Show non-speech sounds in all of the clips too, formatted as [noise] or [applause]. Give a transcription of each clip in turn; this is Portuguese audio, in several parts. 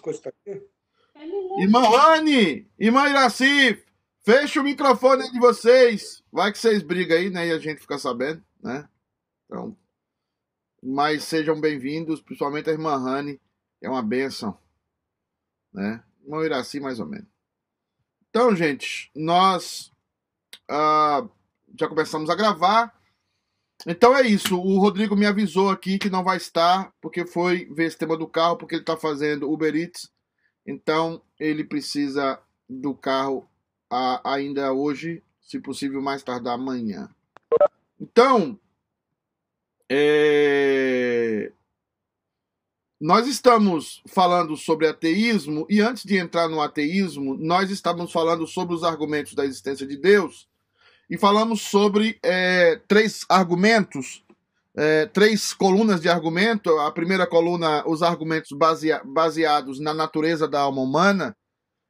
coisas que tá aqui? Irmã Rani, irmã Iraci, fecha o microfone de vocês. Vai que vocês brigam aí, né? E a gente fica sabendo, né? Então, mas sejam bem-vindos, principalmente a irmã Rani, é uma benção, né? Irmão Iraci, mais ou menos. Então, gente, nós uh, já começamos a gravar. Então é isso. O Rodrigo me avisou aqui que não vai estar, porque foi ver esse tema do carro, porque ele está fazendo Uber Eats. Então ele precisa do carro a, ainda hoje, se possível, mais tardar amanhã. Então, é... nós estamos falando sobre ateísmo, e antes de entrar no ateísmo, nós estávamos falando sobre os argumentos da existência de Deus e falamos sobre é, três argumentos, é, três colunas de argumento. A primeira coluna, os argumentos basea baseados na natureza da alma humana.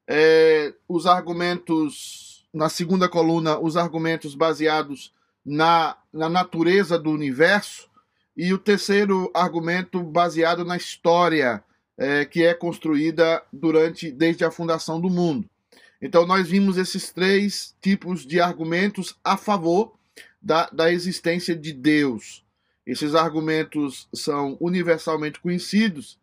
É, os argumentos, na segunda coluna, os argumentos baseados na, na natureza do universo. E o terceiro argumento baseado na história é, que é construída durante desde a fundação do mundo. Então, nós vimos esses três tipos de argumentos a favor da, da existência de Deus. Esses argumentos são universalmente conhecidos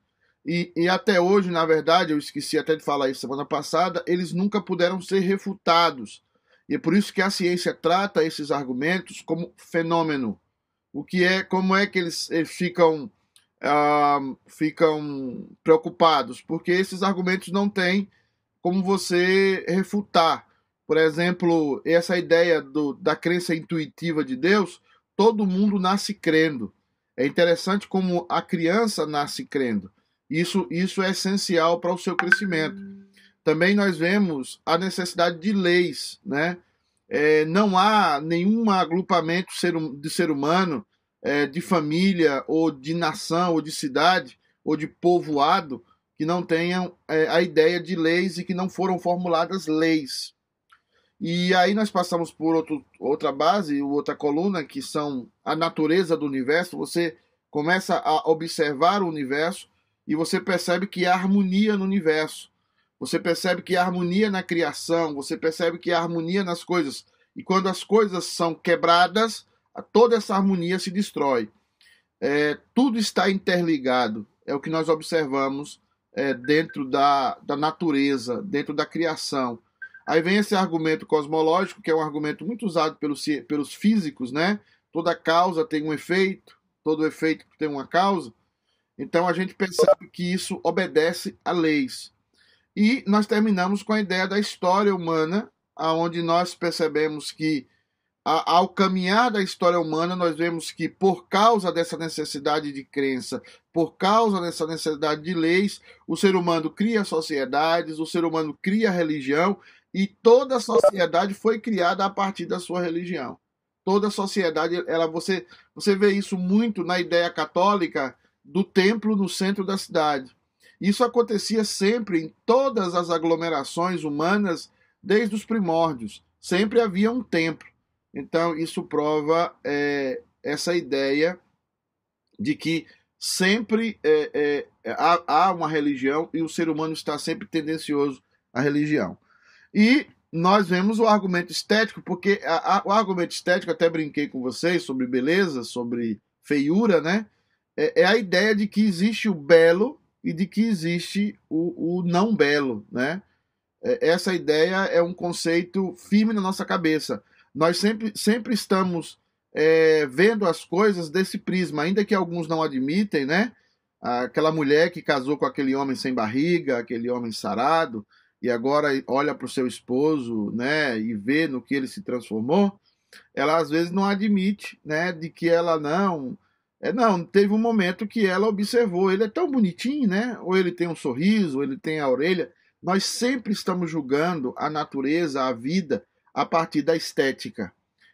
e, e, até hoje, na verdade, eu esqueci até de falar isso semana passada, eles nunca puderam ser refutados. E é por isso que a ciência trata esses argumentos como fenômeno. O que é, como é que eles, eles ficam, uh, ficam preocupados? Porque esses argumentos não têm como você refutar. Por exemplo, essa ideia do, da crença intuitiva de Deus, todo mundo nasce crendo. É interessante como a criança nasce crendo. Isso, isso é essencial para o seu crescimento. Também nós vemos a necessidade de leis, né? É, não há nenhum agrupamento de ser humano, é, de família, ou de nação, ou de cidade, ou de povoado, que não tenham é, a ideia de leis e que não foram formuladas leis. E aí nós passamos por outro, outra base, outra coluna, que são a natureza do universo. Você começa a observar o universo e você percebe que há harmonia no universo. Você percebe que há harmonia na criação, você percebe que há harmonia nas coisas. E quando as coisas são quebradas, toda essa harmonia se destrói. É, tudo está interligado, é o que nós observamos é, dentro da, da natureza, dentro da criação. Aí vem esse argumento cosmológico, que é um argumento muito usado pelos, pelos físicos, né? Toda causa tem um efeito, todo efeito tem uma causa. Então a gente percebe que isso obedece a leis. E nós terminamos com a ideia da história humana, aonde nós percebemos que ao caminhar da história humana, nós vemos que, por causa dessa necessidade de crença, por causa dessa necessidade de leis, o ser humano cria sociedades, o ser humano cria religião, e toda a sociedade foi criada a partir da sua religião. Toda a sociedade, ela, você, você vê isso muito na ideia católica do templo no centro da cidade. Isso acontecia sempre em todas as aglomerações humanas desde os primórdios. Sempre havia um templo. Então, isso prova é, essa ideia de que sempre é, é, há, há, uma religião e o ser humano está sempre tendencioso à religião. E nós vemos o argumento estético, porque a, a, o argumento estético, até brinquei com vocês sobre beleza, sobre feiura, né? É, é a ideia de que existe o belo e de que existe o, o não belo, né? É, essa ideia é um conceito firme na nossa cabeça nós sempre, sempre estamos é, vendo as coisas desse prisma, ainda que alguns não admitem, né? Aquela mulher que casou com aquele homem sem barriga, aquele homem sarado, e agora olha para o seu esposo, né? E vê no que ele se transformou, ela às vezes não admite, né? De que ela não. É, não, teve um momento que ela observou, ele é tão bonitinho, né? Ou ele tem um sorriso, ou ele tem a orelha. Nós sempre estamos julgando a natureza, a vida, a partir da estética.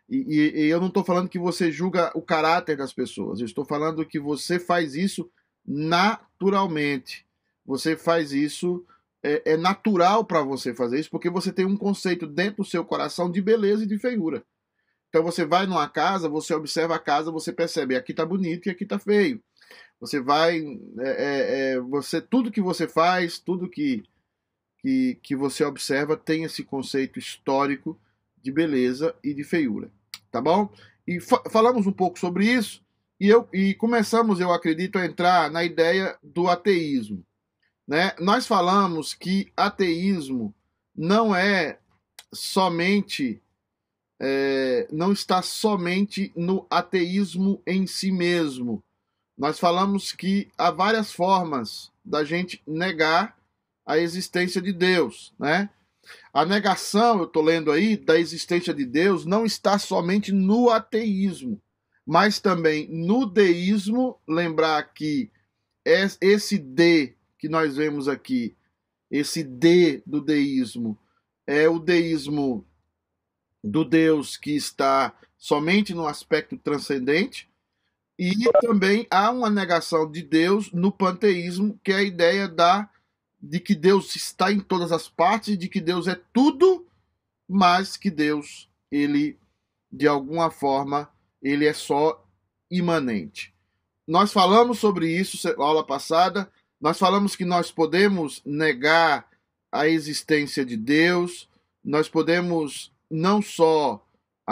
E, e, eu não estou falando que você julga o caráter das pessoas, eu estou falando que você faz isso naturalmente. Você faz isso, é, é natural para você fazer isso, porque você tem um conceito dentro do seu coração de beleza e de feiura. Então você vai numa casa, você observa a casa, você percebe aqui está bonito e aqui está feio. Você vai, é, é, é, você tudo que você faz, tudo que, que que você observa tem esse conceito histórico de beleza e de feiura, tá bom? E fa falamos um pouco sobre isso e eu e começamos, eu acredito, a entrar na ideia do ateísmo, né? Nós falamos que ateísmo não é somente é, não está somente no ateísmo em si mesmo. Nós falamos que há várias formas da gente negar a existência de Deus, né? A negação, eu estou lendo aí, da existência de Deus não está somente no ateísmo, mas também no deísmo. Lembrar que esse D que nós vemos aqui, esse D do deísmo, é o deísmo do Deus que está somente no aspecto transcendente, e também há uma negação de Deus no panteísmo, que é a ideia da de que Deus está em todas as partes, de que Deus é tudo, mas que Deus, ele de alguma forma, ele é só imanente. Nós falamos sobre isso na aula passada, nós falamos que nós podemos negar a existência de Deus, nós podemos não só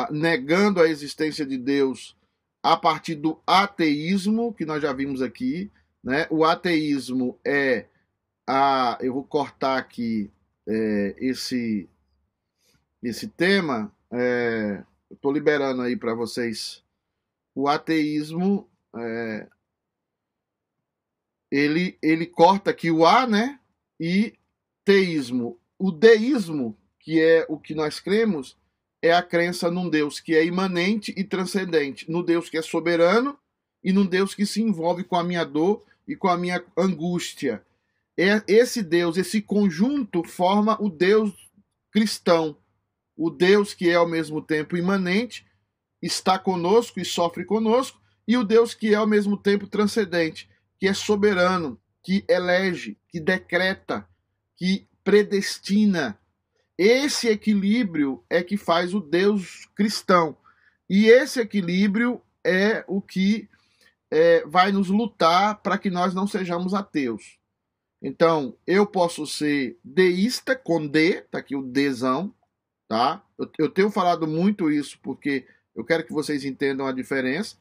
negando a existência de Deus a partir do ateísmo, que nós já vimos aqui, né? O ateísmo é a. Eu vou cortar aqui é, esse, esse tema. É, Estou liberando aí para vocês. O ateísmo. É, ele, ele corta aqui o A, né? E teísmo. O deísmo que é o que nós cremos, é a crença num Deus que é imanente e transcendente, no Deus que é soberano e num Deus que se envolve com a minha dor e com a minha angústia. É esse Deus, esse conjunto forma o Deus cristão, o Deus que é ao mesmo tempo imanente, está conosco e sofre conosco, e o Deus que é ao mesmo tempo transcendente, que é soberano, que elege, que decreta, que predestina, esse equilíbrio é que faz o Deus cristão. E esse equilíbrio é o que é, vai nos lutar para que nós não sejamos ateus. Então, eu posso ser deísta com D, tá aqui o Dzão, tá? Eu, eu tenho falado muito isso porque eu quero que vocês entendam a diferença.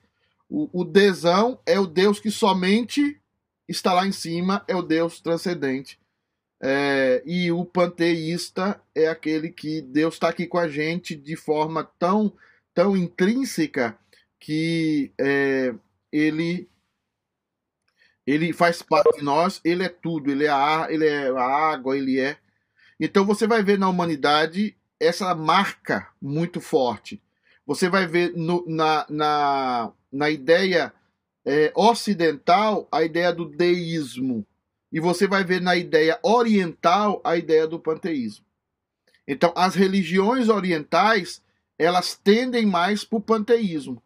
O, o Dzão é o Deus que somente está lá em cima, é o Deus transcendente. É, e o panteísta é aquele que Deus está aqui com a gente de forma tão, tão intrínseca que é, ele ele faz parte de nós, ele é tudo, ele é a ar, ele é a água, ele é. Então você vai ver na humanidade essa marca muito forte. Você vai ver no, na, na, na ideia é, ocidental a ideia do deísmo e você vai ver na ideia oriental a ideia do panteísmo. Então, as religiões orientais, elas tendem mais para o panteísmo,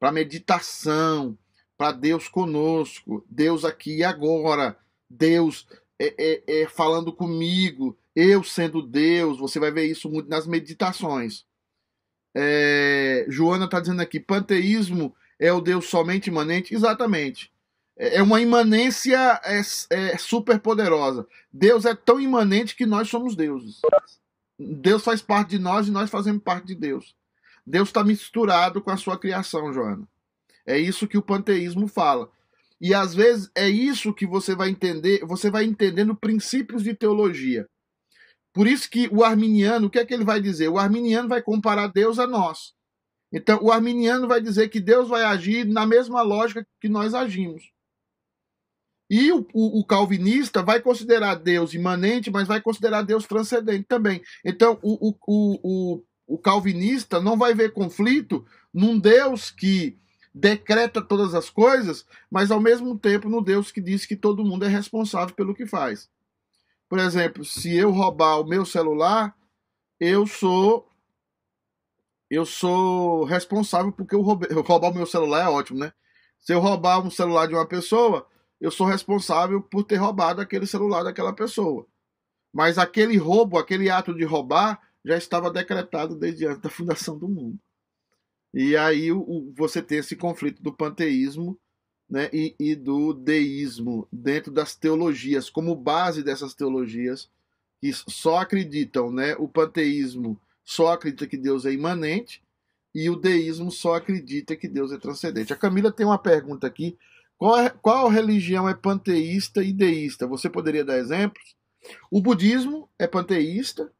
para meditação, para Deus conosco, Deus aqui e agora, Deus é, é, é, falando comigo, eu sendo Deus, você vai ver isso muito nas meditações. É, Joana está dizendo aqui, panteísmo é o Deus somente imanente? Exatamente. É, é uma imanência é, é super poderosa. Deus é tão imanente que nós somos deuses. Deus faz parte de nós e nós fazemos parte de Deus. Deus está misturado com a sua criação, Joana. É isso que o panteísmo fala. E às vezes é isso que você vai entender, você vai entendendo princípios de teologia. Por isso que o arminiano, o que é que ele vai dizer? O arminiano vai comparar Deus a nós. Então, o arminiano vai dizer que Deus vai agir na mesma lógica que nós agimos. E o, o, o, calvinista vai considerar Deus imanente, mas vai considerar Deus transcendente também. Então, o, o, o, o calvinista não vai ver conflito num Deus que decreta todas as coisas, mas ao mesmo tempo no Deus que diz que todo mundo é responsável pelo que faz. Por exemplo, se eu roubar o meu celular, eu sou eu sou responsável porque eu roubei, roubar o meu celular é ótimo, né? Se eu roubar um celular de uma pessoa, eu sou responsável por ter roubado aquele celular daquela pessoa. Mas aquele roubo, aquele ato de roubar, já estava decretado desde antes da fundação do mundo. E aí o, você tem esse conflito do panteísmo né, e, e do deísmo dentro das teologias, como base dessas teologias que só acreditam, né, o panteísmo só acredita que Deus é imanente e o deísmo só acredita que Deus é transcendente. A Camila tem uma pergunta aqui: qual, é, qual religião é panteísta e deísta? Você poderia dar exemplos? O budismo é panteísta,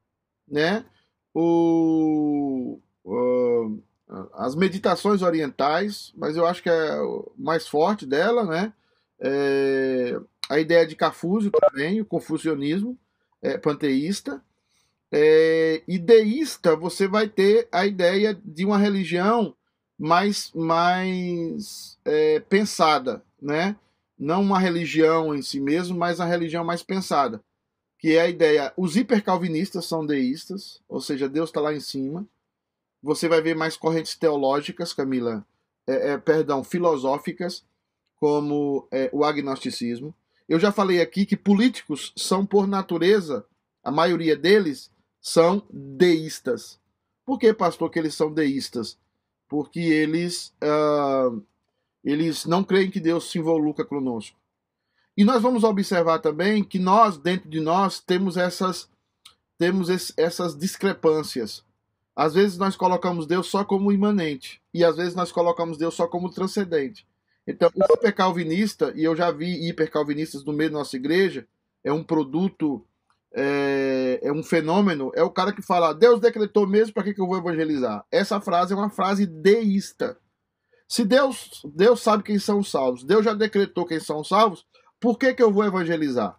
né? O, o, as meditações orientais, mas eu acho que é o mais forte dela, né? É, a ideia de Confúcio também, o confucionismo é panteísta. É, e deísta, você vai ter a ideia de uma religião mais, mais é, pensada, né? Não uma religião em si mesmo, mas a religião mais pensada que é a ideia. Os hipercalvinistas são deístas, ou seja, Deus está lá em cima. Você vai ver mais correntes teológicas, Camila, é, é, perdão, filosóficas, como é, o agnosticismo. Eu já falei aqui que políticos são, por natureza, a maioria deles são deístas. Por que, pastor, que eles são deístas? Porque eles, uh, eles não creem que Deus se involucra conosco. E nós vamos observar também que nós, dentro de nós, temos essas, temos esse, essas discrepâncias. Às vezes nós colocamos Deus só como imanente, e às vezes nós colocamos Deus só como transcendente. Então, o hipercalvinista, e eu já vi hipercalvinistas no meio da nossa igreja, é um produto, é, é um fenômeno, é o cara que fala, Deus decretou mesmo, para que, que eu vou evangelizar? Essa frase é uma frase deísta. Se Deus, Deus sabe quem são os salvos, Deus já decretou quem são os salvos, por que, que eu vou evangelizar?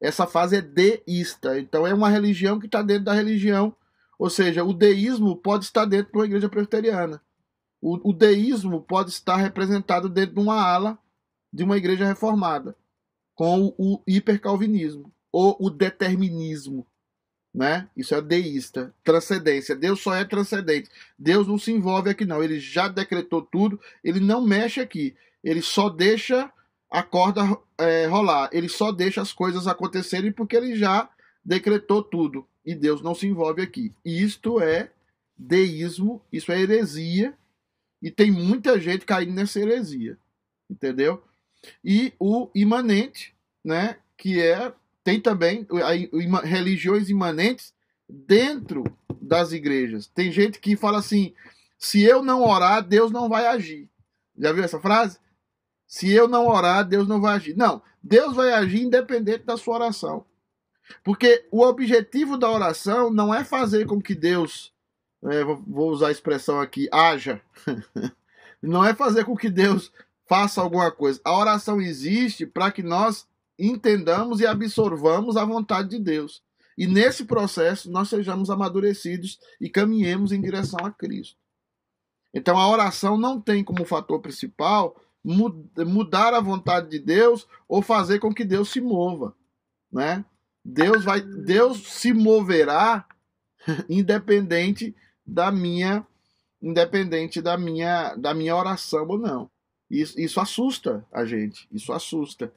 Essa fase é deísta. Então é uma religião que está dentro da religião. Ou seja, o deísmo pode estar dentro de uma igreja presbiteriana. O, o deísmo pode estar representado dentro de uma ala de uma igreja reformada, com o, o hipercalvinismo ou o determinismo. Né? Isso é deísta, transcendência. Deus só é transcendente. Deus não se envolve aqui, não. Ele já decretou tudo, ele não mexe aqui. Ele só deixa a corda é, rolar. Ele só deixa as coisas acontecerem porque ele já decretou tudo. E Deus não se envolve aqui. Isto é deísmo, isso é heresia. E tem muita gente caindo nessa heresia. Entendeu? E o imanente, né? Que é. Tem também religiões imanentes dentro das igrejas. Tem gente que fala assim: se eu não orar, Deus não vai agir. Já viu essa frase? Se eu não orar, Deus não vai agir. Não, Deus vai agir independente da sua oração. Porque o objetivo da oração não é fazer com que Deus, é, vou usar a expressão aqui, haja. [laughs] não é fazer com que Deus faça alguma coisa. A oração existe para que nós entendamos e absorvamos a vontade de Deus. E nesse processo nós sejamos amadurecidos e caminhemos em direção a Cristo. Então a oração não tem como fator principal mudar a vontade de Deus ou fazer com que Deus se mova, né? Deus vai, Deus se moverá independente da minha, independente da minha, da minha oração ou não. Isso, isso assusta a gente, isso assusta,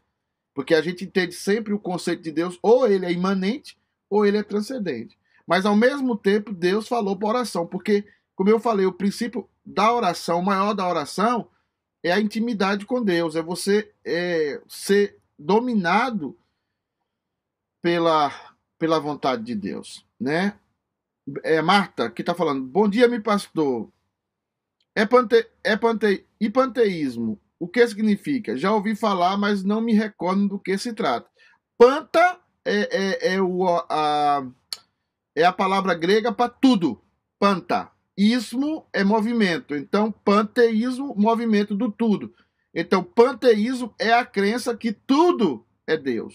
porque a gente entende sempre o conceito de Deus ou ele é imanente ou ele é transcendente. Mas ao mesmo tempo Deus falou para oração, porque como eu falei, o princípio da oração, o maior da oração é a intimidade com Deus, é você é, ser dominado pela, pela vontade de Deus, né? É Marta que está falando. Bom dia, meu pastor. É, pante, é pante, e panteísmo. O que significa? Já ouvi falar, mas não me recordo do que se trata. Panta é, é, é, o, a, é a palavra grega para tudo. Panta. Ismo é movimento. Então, panteísmo, movimento do tudo. Então, panteísmo é a crença que tudo é Deus.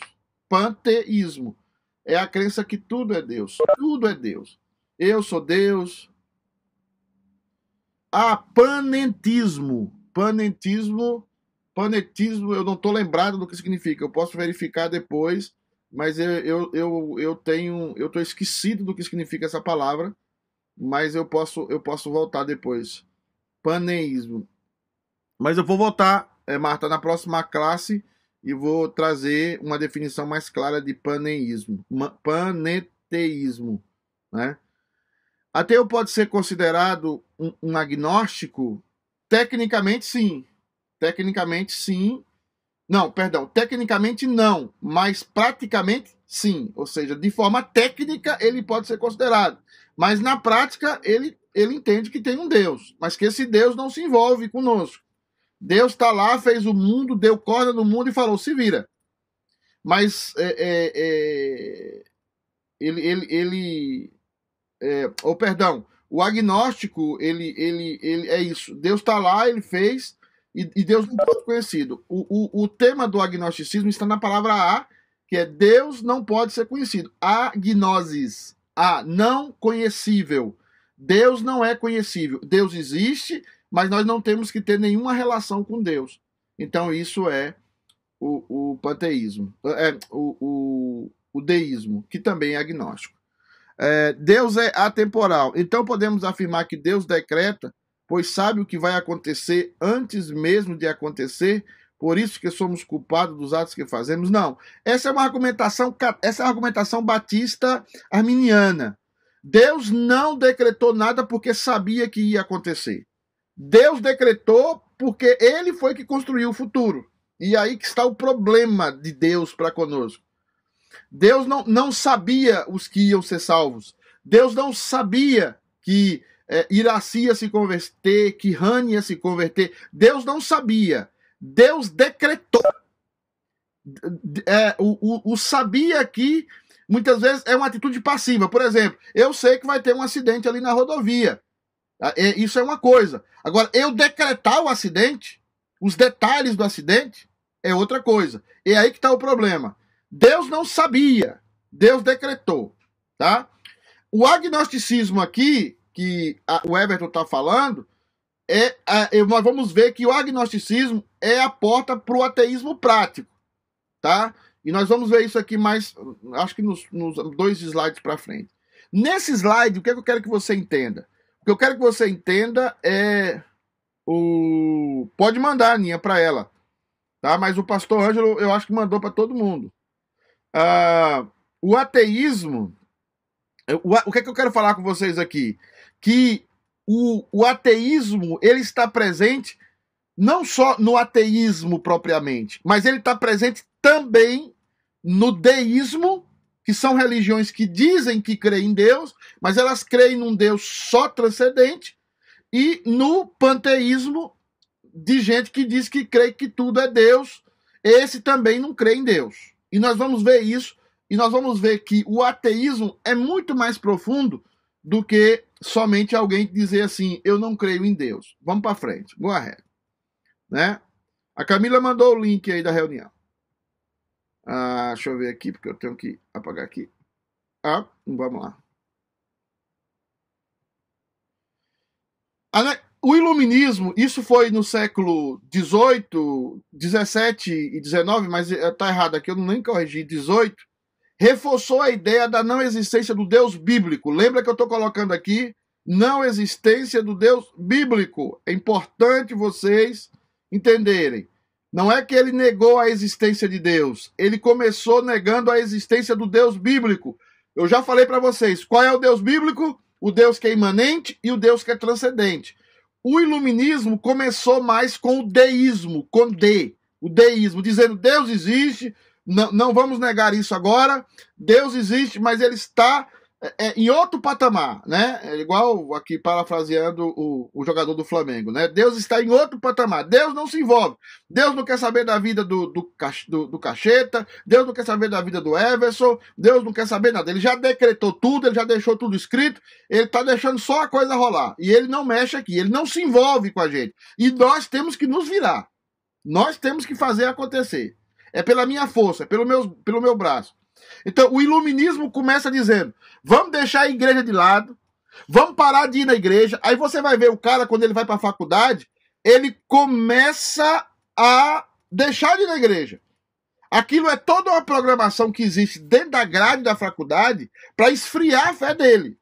Panteísmo é a crença que tudo é Deus. Tudo é Deus. Eu sou Deus. Ah, panentismo. Panentismo. Panetismo, eu não estou lembrado do que significa. Eu posso verificar depois, mas eu, eu, eu, eu tenho. Eu estou esquecido do que significa essa palavra mas eu posso eu posso voltar depois. Paneísmo. Mas eu vou voltar, é, Marta, na próxima classe e vou trazer uma definição mais clara de paneísmo, paneteísmo, né? Ateu pode ser considerado um, um agnóstico? Tecnicamente, sim. Tecnicamente, sim. Não, perdão, tecnicamente não, mas praticamente sim. Ou seja, de forma técnica ele pode ser considerado. Mas na prática ele, ele entende que tem um Deus, mas que esse Deus não se envolve conosco. Deus está lá, fez o mundo, deu corda no mundo e falou: se vira. Mas é, é, é, ele, ele, ele é, oh, perdão, o agnóstico ele, ele, ele é isso. Deus está lá, ele fez e, e Deus não pode ser conhecido. O, o, o tema do agnosticismo está na palavra a, que é Deus não pode ser conhecido. Agnosis, a não conhecível. Deus não é conhecível. Deus existe, mas nós não temos que ter nenhuma relação com Deus. Então, isso é o, o panteísmo, é, o, o, o deísmo, que também é agnóstico. É, Deus é atemporal. Então, podemos afirmar que Deus decreta, pois sabe o que vai acontecer antes mesmo de acontecer, por isso que somos culpados dos atos que fazemos. Não. Essa é uma argumentação, essa é a argumentação batista arminiana. Deus não decretou nada porque sabia que ia acontecer. Deus decretou porque ele foi que construiu o futuro. E aí que está o problema de Deus para conosco. Deus não, não sabia os que iam ser salvos. Deus não sabia que é, se converter, que Rani ia se converter. Deus não sabia. Deus decretou. É, o, o, o sabia aqui, muitas vezes, é uma atitude passiva. Por exemplo, eu sei que vai ter um acidente ali na rodovia. Ah, é, isso é uma coisa. Agora, eu decretar o acidente, os detalhes do acidente, é outra coisa. E é aí que está o problema. Deus não sabia, Deus decretou, tá? O agnosticismo aqui, que a, o Everton está falando, é, é, nós vamos ver que o agnosticismo é a porta para o ateísmo prático, tá? E nós vamos ver isso aqui mais, acho que nos, nos dois slides para frente. Nesse slide, o que, é que eu quero que você entenda? O que eu quero que você entenda é o. Pode mandar, Aninha, para ela. Tá? Mas o pastor Ângelo, eu acho que mandou para todo mundo. Uh, o ateísmo. O, o que é que eu quero falar com vocês aqui? Que o, o ateísmo ele está presente não só no ateísmo propriamente, mas ele está presente também no deísmo que são religiões que dizem que creem em Deus, mas elas creem num Deus só transcendente, e no panteísmo de gente que diz que crê que tudo é Deus, esse também não crê em Deus. E nós vamos ver isso, e nós vamos ver que o ateísmo é muito mais profundo do que somente alguém dizer assim, eu não creio em Deus. Vamos para frente, boa ré. Né? A Camila mandou o link aí da reunião. Ah, deixa eu ver aqui, porque eu tenho que apagar aqui. Ah, vamos lá. O iluminismo, isso foi no século 18, 17 e 19, mas está errado aqui, eu nem corrigi, 18, reforçou a ideia da não existência do Deus bíblico. Lembra que eu estou colocando aqui não existência do Deus bíblico. É importante vocês entenderem. Não é que ele negou a existência de Deus, ele começou negando a existência do Deus bíblico. Eu já falei para vocês, qual é o Deus bíblico? O Deus que é imanente e o Deus que é transcendente. O iluminismo começou mais com o deísmo, com D, o deísmo, dizendo Deus existe, não, não vamos negar isso agora, Deus existe, mas ele está é, é, em outro patamar, né? É igual aqui parafraseando o, o jogador do Flamengo, né? Deus está em outro patamar. Deus não se envolve. Deus não quer saber da vida do, do, do, do Cacheta, Deus não quer saber da vida do Everson, Deus não quer saber nada. Ele já decretou tudo, ele já deixou tudo escrito, ele está deixando só a coisa rolar. E ele não mexe aqui, ele não se envolve com a gente. E nós temos que nos virar. Nós temos que fazer acontecer. É pela minha força, é pelo meu, pelo meu braço. Então, o iluminismo começa dizendo: vamos deixar a igreja de lado, vamos parar de ir na igreja. Aí você vai ver o cara, quando ele vai para a faculdade, ele começa a deixar de ir na igreja. Aquilo é toda uma programação que existe dentro da grade da faculdade para esfriar a fé dele.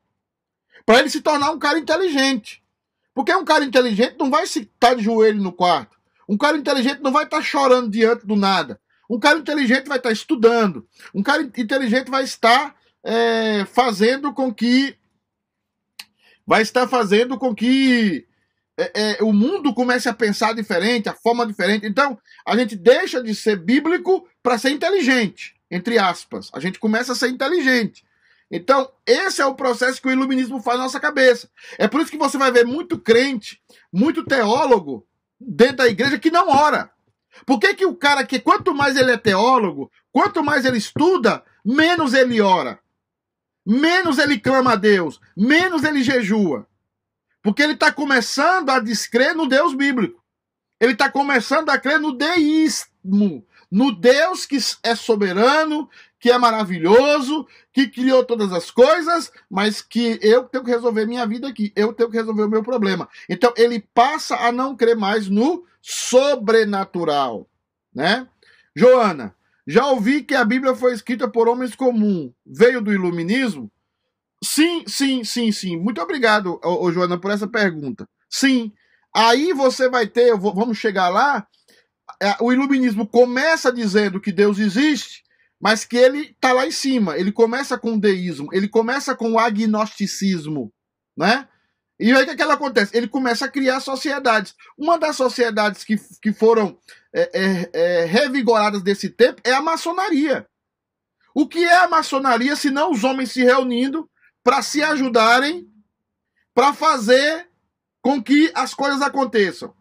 Para ele se tornar um cara inteligente. Porque um cara inteligente não vai estar tá de joelho no quarto. Um cara inteligente não vai estar tá chorando diante do nada. Um cara inteligente vai estar estudando. Um cara inteligente vai estar é, fazendo com que. Vai estar fazendo com que. é, é, o mundo comece a pensar diferente, a forma diferente. Então, a gente deixa de ser bíblico para ser inteligente, entre aspas. A gente começa a ser inteligente. Então, esse é o processo que o iluminismo faz na nossa cabeça. É por isso que você vai ver muito crente, muito teólogo dentro da igreja que não ora. Por que, que o cara que quanto mais ele é teólogo, quanto mais ele estuda, menos ele ora? Menos ele clama a Deus, menos ele jejua. Porque ele está começando a descrer no Deus bíblico. Ele está começando a crer no deísmo, no Deus que é soberano, que é maravilhoso, que criou todas as coisas, mas que eu tenho que resolver minha vida aqui, eu tenho que resolver o meu problema. Então ele passa a não crer mais no sobrenatural, né? Joana, já ouvi que a Bíblia foi escrita por homens comuns, veio do iluminismo? Sim, sim, sim, sim. Muito obrigado, ô, ô, Joana, por essa pergunta. Sim. Aí você vai ter, vou, vamos chegar lá. É, o iluminismo começa dizendo que Deus existe, mas que ele está lá em cima. Ele começa com o deísmo, ele começa com o agnosticismo, né? E aí o que, que acontece? Ele começa a criar sociedades. Uma das sociedades que, que foram é, é, é, revigoradas desse tempo é a maçonaria. O que é a maçonaria se não os homens se reunindo para se ajudarem para fazer com que as coisas aconteçam.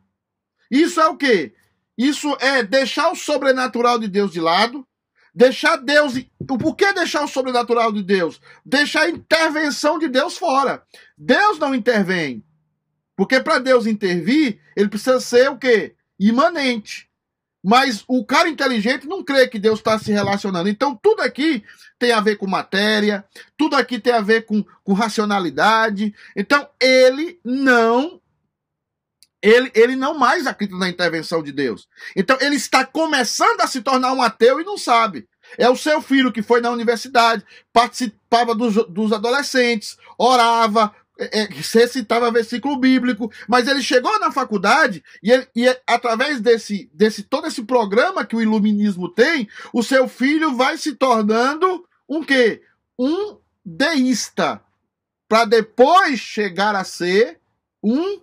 Isso é o quê? Isso é deixar o sobrenatural de Deus de lado, deixar Deus. O porquê deixar o sobrenatural de Deus? Deixar a intervenção de Deus fora. Deus não intervém. Porque para Deus intervir, ele precisa ser o quê? Imanente. Mas o cara inteligente não crê que Deus está se relacionando. Então, tudo aqui tem a ver com matéria, tudo aqui tem a ver com, com racionalidade. Então, ele não. Ele, ele não mais acredita na intervenção de Deus. Então, ele está começando a se tornar um ateu e não sabe. É o seu filho que foi na universidade, participava dos, dos adolescentes, orava, é, é, recitava versículo bíblico, mas ele chegou na faculdade e, ele, e através desse, desse todo esse programa que o iluminismo tem, o seu filho vai se tornando um quê? Um deísta, para depois chegar a ser um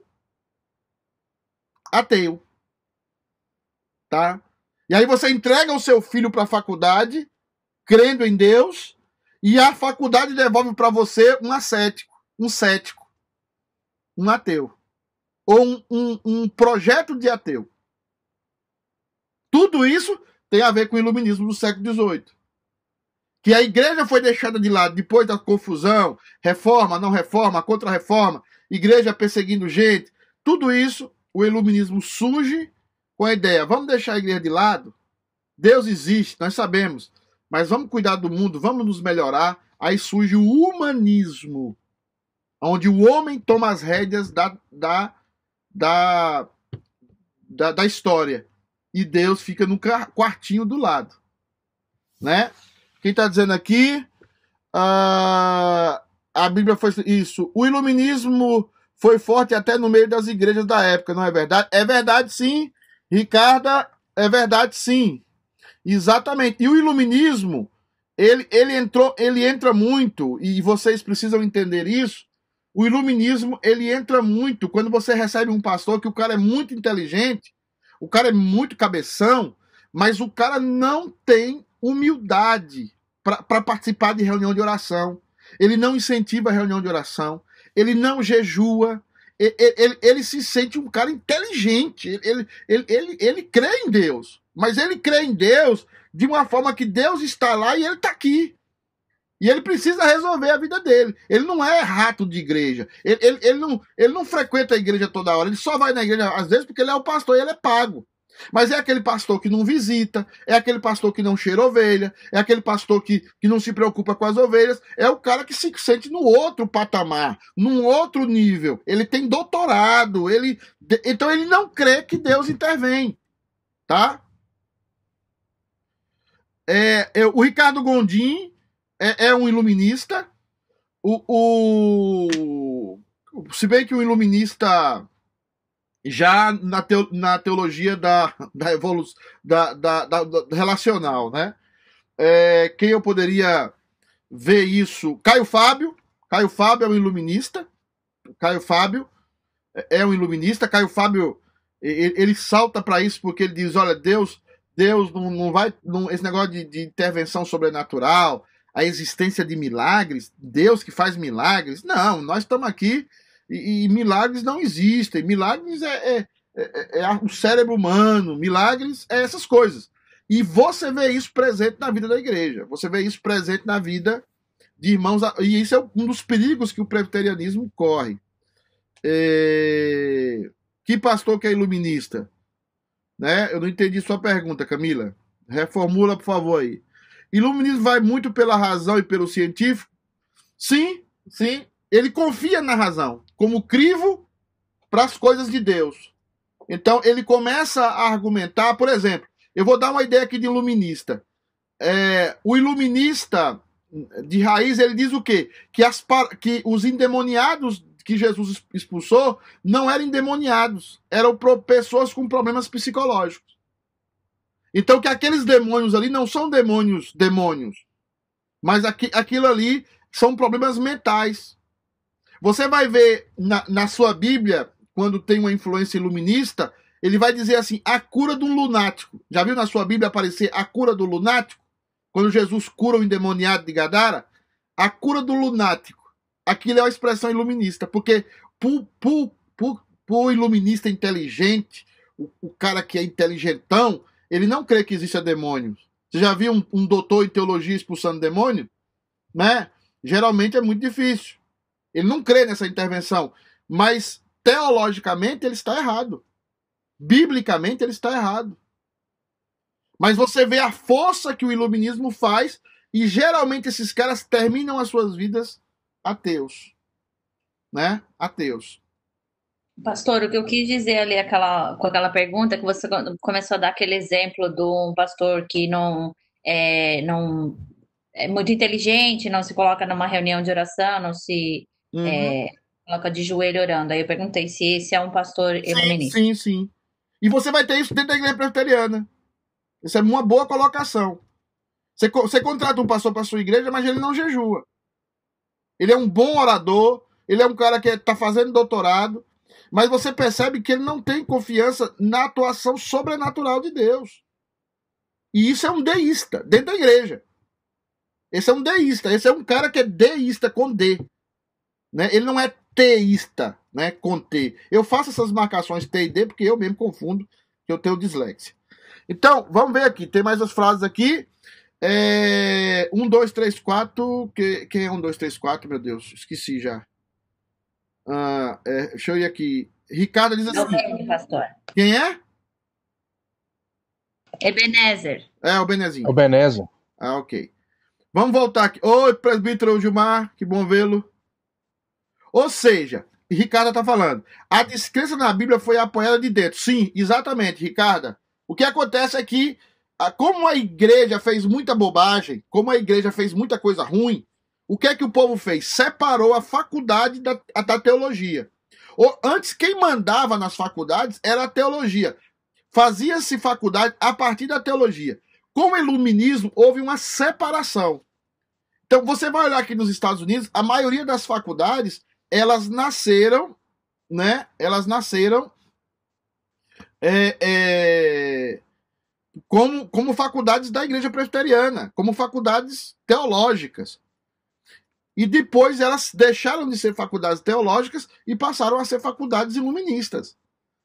ateu. Tá? E aí você entrega o seu filho para a faculdade, crendo em Deus, e a faculdade devolve para você um ascético um cético, um ateu, ou um, um, um projeto de ateu. Tudo isso tem a ver com o iluminismo do século XVIII. Que a igreja foi deixada de lado depois da confusão, reforma, não reforma, contra-reforma, igreja perseguindo gente. Tudo isso, o iluminismo surge com a ideia: vamos deixar a igreja de lado? Deus existe, nós sabemos, mas vamos cuidar do mundo, vamos nos melhorar. Aí surge o humanismo, onde o homem toma as rédeas da, da, da, da, da história e Deus fica no quartinho do lado, né? Quem está dizendo aqui? Uh, a Bíblia foi isso. O iluminismo foi forte até no meio das igrejas da época, não é verdade? É verdade, sim, Ricardo. É verdade, sim. Exatamente. E o iluminismo, ele, ele entrou, ele entra muito e vocês precisam entender isso o iluminismo, ele entra muito quando você recebe um pastor que o cara é muito inteligente, o cara é muito cabeção, mas o cara não tem humildade para participar de reunião de oração. Ele não incentiva a reunião de oração. Ele não jejua. Ele, ele, ele se sente um cara inteligente. Ele, ele, ele, ele crê em Deus. Mas ele crê em Deus de uma forma que Deus está lá e ele está aqui. E ele precisa resolver a vida dele. Ele não é rato de igreja. Ele, ele, ele, não, ele não frequenta a igreja toda hora. Ele só vai na igreja, às vezes, porque ele é o pastor e ele é pago. Mas é aquele pastor que não visita, é aquele pastor que não cheira ovelha, é aquele pastor que, que não se preocupa com as ovelhas, é o cara que se sente no outro patamar, num outro nível. Ele tem doutorado, ele então ele não crê que Deus intervém, tá? É, é o Ricardo Gondim é, é um iluminista. O, o, se bem que o iluminista já na, teo, na teologia da, da evolução da, da, da, da, relacional, né? É, quem eu poderia ver isso? Caio Fábio. Caio Fábio é um iluminista. Caio Fábio. é um iluminista. Caio Fábio, ele, ele salta para isso porque ele diz: olha, Deus, Deus não, não vai. Não, esse negócio de, de intervenção sobrenatural, a existência de milagres, Deus que faz milagres. Não, nós estamos aqui e, e, milagres não existem. Milagres é, é, é, é, o cérebro humano, milagres é essas coisas. E você vê isso presente na vida da igreja. Você vê isso presente na vida de irmãos. E isso é um dos perigos que o presbiterianismo corre. É... Que pastor que é iluminista? Né? Eu não entendi sua pergunta, Camila. Reformula, por favor, aí. Iluminismo vai muito pela razão e pelo científico? Sim, sim. Ele confia na razão, como crivo para as coisas de Deus. Então, ele começa a argumentar, por exemplo, eu vou dar uma ideia aqui de iluminista. É, o iluminista de raiz, ele diz o quê? Que, as, que os endemoniados que Jesus expulsou não eram endemoniados, eram pessoas com problemas psicológicos. Então que aqueles demônios ali não são demônios, demônios, mas aqui, aquilo ali são problemas mentais. Você vai ver na, na sua Bíblia, quando tem uma influência iluminista, ele vai dizer assim: a cura do lunático. Já viu na sua Bíblia aparecer a cura do lunático? Quando Jesus cura o endemoniado de Gadara? A cura do lunático. Aquilo é uma expressão iluminista, porque o iluminista inteligente, o, o, cara que é inteligentão, ele não crê que exista demônios. Você já viu um, um doutor em teologia expulsando demônio? Né? Geralmente é muito difícil. Ele não crê nessa intervenção. Mas teologicamente ele está errado. Biblicamente ele está errado. Mas você vê a força que o iluminismo faz e geralmente esses caras terminam as suas vidas ateus. Né? Ateus. Pastor, o que eu quis dizer ali aquela, com aquela pergunta que você começou a dar aquele exemplo de um pastor que não é, não é muito inteligente, não se coloca numa reunião de oração, não se uhum. é, coloca de joelho orando. Aí eu perguntei se esse é um pastor iluminista. Sim, sim. E você vai ter isso dentro da igreja presbiteriana. Isso é uma boa colocação. Você, você contrata um pastor para sua igreja, mas ele não jejua. Ele é um bom orador, ele é um cara que está fazendo doutorado, mas você percebe que ele não tem confiança na atuação sobrenatural de Deus. E isso é um deísta dentro da igreja. Esse é um deísta. Esse é um cara que é deísta com D. Né? Ele não é teísta né, com T. Eu faço essas marcações T e D porque eu mesmo confundo que eu tenho dislexia. Então, vamos ver aqui. Tem mais as frases aqui. É... 1, 2, 3, 4. Quem é 1, 2, 3, 4? Meu Deus, esqueci já. Ah, é, deixa eu ir aqui. Ricardo diz assim. Pastor. Quem é? Ebenezer. É, o Benezinho. O Benézer. Ah, ok. Vamos voltar aqui. Oi, presbítero Gilmar, que bom vê-lo. Ou seja, Ricardo está falando, a descrença na Bíblia foi apoiada de dentro. Sim, exatamente, Ricardo. O que acontece é que, como a igreja fez muita bobagem, como a igreja fez muita coisa ruim, o que é que o povo fez? Separou a faculdade da, da teologia. Ou, antes, quem mandava nas faculdades era a teologia. Fazia-se faculdade a partir da teologia. Com o iluminismo, houve uma separação. Então, você vai olhar aqui nos Estados Unidos, a maioria das faculdades, elas nasceram, né? Elas nasceram é, é, como, como faculdades da igreja presbiteriana, como faculdades teológicas. E depois elas deixaram de ser faculdades teológicas e passaram a ser faculdades iluministas.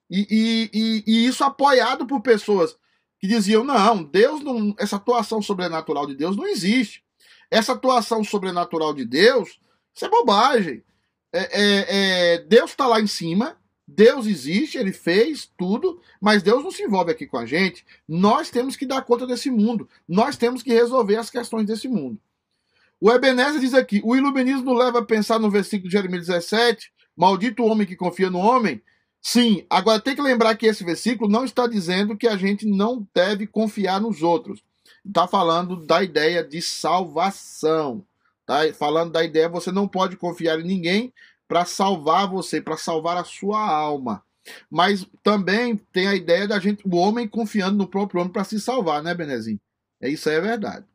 E, e, e, e isso apoiado por pessoas que diziam: não, Deus não. Essa atuação sobrenatural de Deus não existe. Essa atuação sobrenatural de Deus, isso é bobagem. É, é, é, Deus está lá em cima, Deus existe, ele fez tudo, mas Deus não se envolve aqui com a gente. Nós temos que dar conta desse mundo. Nós temos que resolver as questões desse mundo. O Ebenezer diz aqui: o iluminismo leva a pensar no versículo de Jeremias 17, maldito o homem que confia no homem. Sim, agora tem que lembrar que esse versículo não está dizendo que a gente não deve confiar nos outros. Está falando da ideia de salvação. Tá falando da ideia, você não pode confiar em ninguém para salvar você, para salvar a sua alma. Mas também tem a ideia da gente, o homem confiando no próprio homem para se salvar, né, Benezinho? É isso aí é verdade.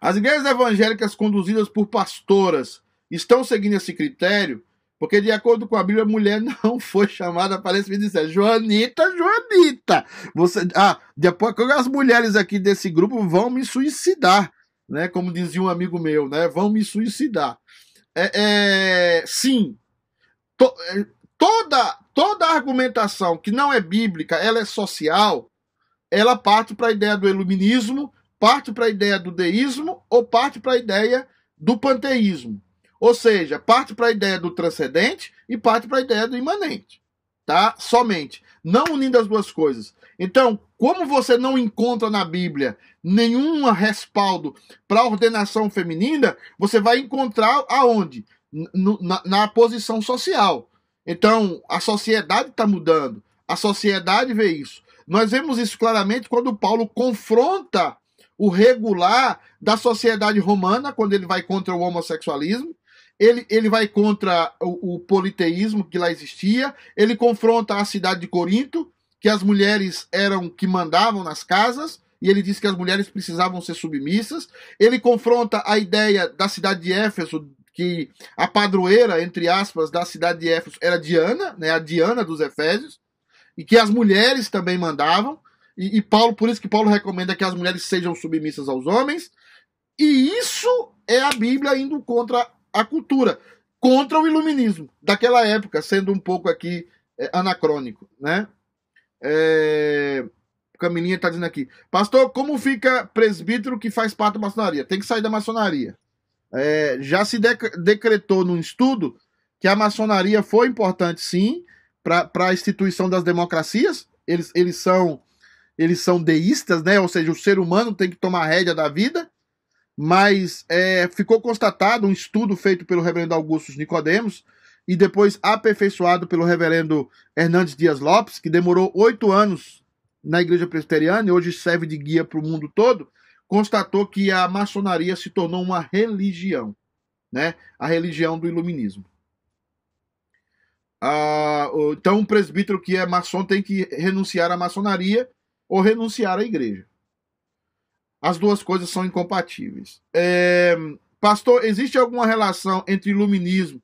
As igrejas evangélicas conduzidas por pastoras estão seguindo esse critério? Porque, de acordo com a Bíblia, a mulher [laughs] não foi chamada para esse ministério. Joanita, Joanita. Você, ah, depois as mulheres aqui desse grupo vão me suicidar, né? Como dizia um amigo meu, né? Vão me suicidar. É, é, sim, to, é, toda, toda argumentação que não é bíblica, ela é social, ela parte para a ideia do iluminismo, parte para a ideia do deísmo ou parte para a ideia do panteísmo. Ou seja, parte para a ideia do transcendente e parte para a ideia do imanente. Tá? Somente. Não unindo as duas coisas. Então, como você não encontra na Bíblia nenhum respaldo para a ordenação feminina, você vai encontrar aonde? Na, na posição social. Então, a sociedade está mudando. A sociedade vê isso. Nós vemos isso claramente quando Paulo confronta o regular da sociedade romana, quando ele vai contra o homossexualismo, ele, ele vai contra o, o politeísmo que lá existia, ele confronta a cidade de Corinto, que as mulheres eram que mandavam nas casas, e ele diz que as mulheres precisavam ser submissas. Ele confronta a ideia da cidade de Éfeso, que a padroeira, entre aspas, da cidade de Éfeso era Diana, né, a Diana dos Efésios, e que as mulheres também mandavam. E, e Paulo, por isso que Paulo recomenda que as mulheres sejam submissas aos homens. E isso é a Bíblia indo contra a cultura, contra o iluminismo daquela época, sendo um pouco aqui é, anacrônico, né? É... Camilinha está dizendo aqui, pastor, como fica presbítero que faz parte da maçonaria? Tem que sair da maçonaria. É, já se decretou num estudo que a maçonaria foi importante, sim, para a instituição das democracias. Eles, eles são eles são deístas, né? Ou seja, o ser humano tem que tomar rédea da vida mas é, ficou constatado um estudo feito pelo reverendo Augusto Nicodemos e depois aperfeiçoado pelo reverendo Hernandes Dias Lopes, que demorou oito anos na igreja presbiteriana e hoje serve de guia para o mundo todo, constatou que a maçonaria se tornou uma religião, né? a religião do iluminismo. Ah, então, um presbítero que é maçom tem que renunciar à maçonaria ou renunciar à igreja. As duas coisas são incompatíveis. É, pastor, existe alguma relação entre iluminismo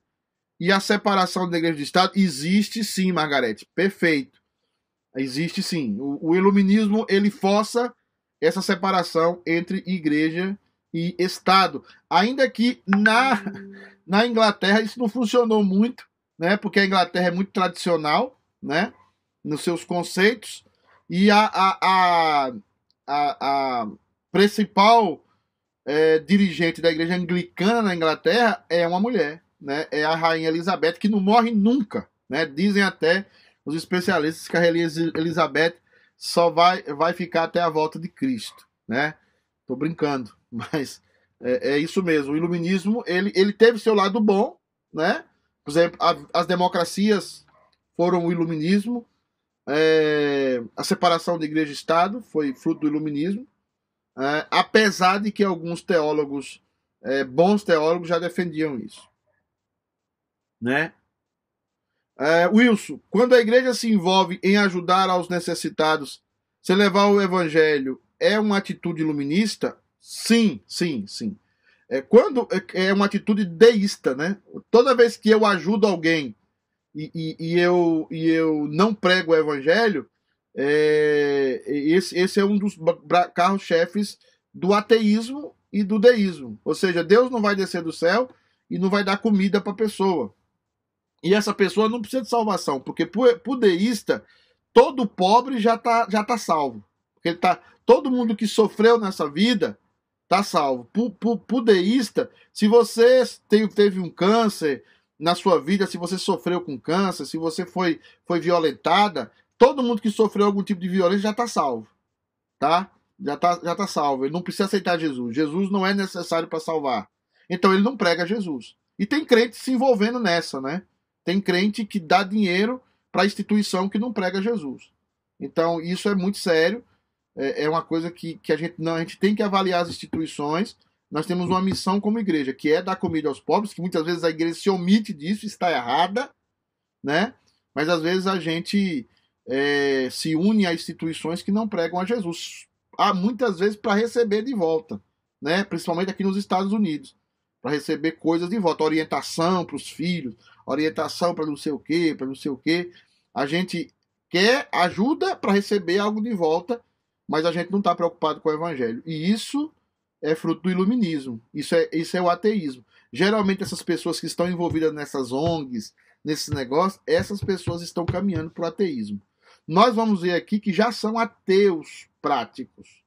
e a separação da igreja do Estado? Existe sim, Margarete. Perfeito. Existe sim. O, o iluminismo ele força essa separação entre igreja e Estado. Ainda que na, na Inglaterra isso não funcionou muito, né? Porque a Inglaterra é muito tradicional, né? Nos seus conceitos. E a, a, a, a, a principal é, dirigente da igreja anglicana na Inglaterra é uma mulher, né? É a rainha Elizabeth, que não morre nunca, né? Dizem até os especialistas que a rainha Elizabeth só vai, vai ficar até a volta de Cristo, né? Tô brincando, [laughs] mas é, é isso mesmo. O iluminismo, ele, ele teve seu lado bom, né? Por exemplo, a, as democracias foram o iluminismo, é, a separação de igreja e Estado foi fruto do iluminismo, é, apesar de que alguns teólogos, é, bons teólogos, já defendiam isso. Né? É, Wilson, quando a igreja se envolve em ajudar aos necessitados, se levar o evangelho é uma atitude iluminista? Sim, sim, sim. É, quando é, é uma atitude deísta, né? Toda vez que eu ajudo alguém e, e, e eu, e eu não prego o evangelho, é, esse, esse é um dos carros-chefes do ateísmo e do deísmo. Ou seja, Deus não vai descer do céu e não vai dar comida para a pessoa. E essa pessoa não precisa de salvação, porque para o deísta, todo pobre já está já tá salvo. Ele tá, todo mundo que sofreu nessa vida está salvo. Para o deísta, se você teve, teve um câncer na sua vida, se você sofreu com câncer, se você foi, foi violentada, todo mundo que sofreu algum tipo de violência já está salvo, tá? Já está já tá salvo. Ele não precisa aceitar Jesus. Jesus não é necessário para salvar. Então ele não prega Jesus. E tem crente se envolvendo nessa, né? Tem crente que dá dinheiro para instituição que não prega Jesus. Então isso é muito sério. É, é uma coisa que, que a gente não a gente tem que avaliar as instituições. Nós temos uma missão como igreja, que é dar comida aos pobres, que muitas vezes a igreja se omite disso, está errada, né? Mas às vezes a gente é, se une a instituições que não pregam a Jesus. Há muitas vezes para receber de volta, né? principalmente aqui nos Estados Unidos, para receber coisas de volta, orientação para os filhos, orientação para não sei o quê, para não sei o quê. A gente quer ajuda para receber algo de volta, mas a gente não está preocupado com o evangelho. E isso é fruto do iluminismo. Isso é, isso é o ateísmo. Geralmente essas pessoas que estão envolvidas nessas ONGs, nesses negócios, essas pessoas estão caminhando para o ateísmo. Nós vamos ver aqui que já são ateus práticos,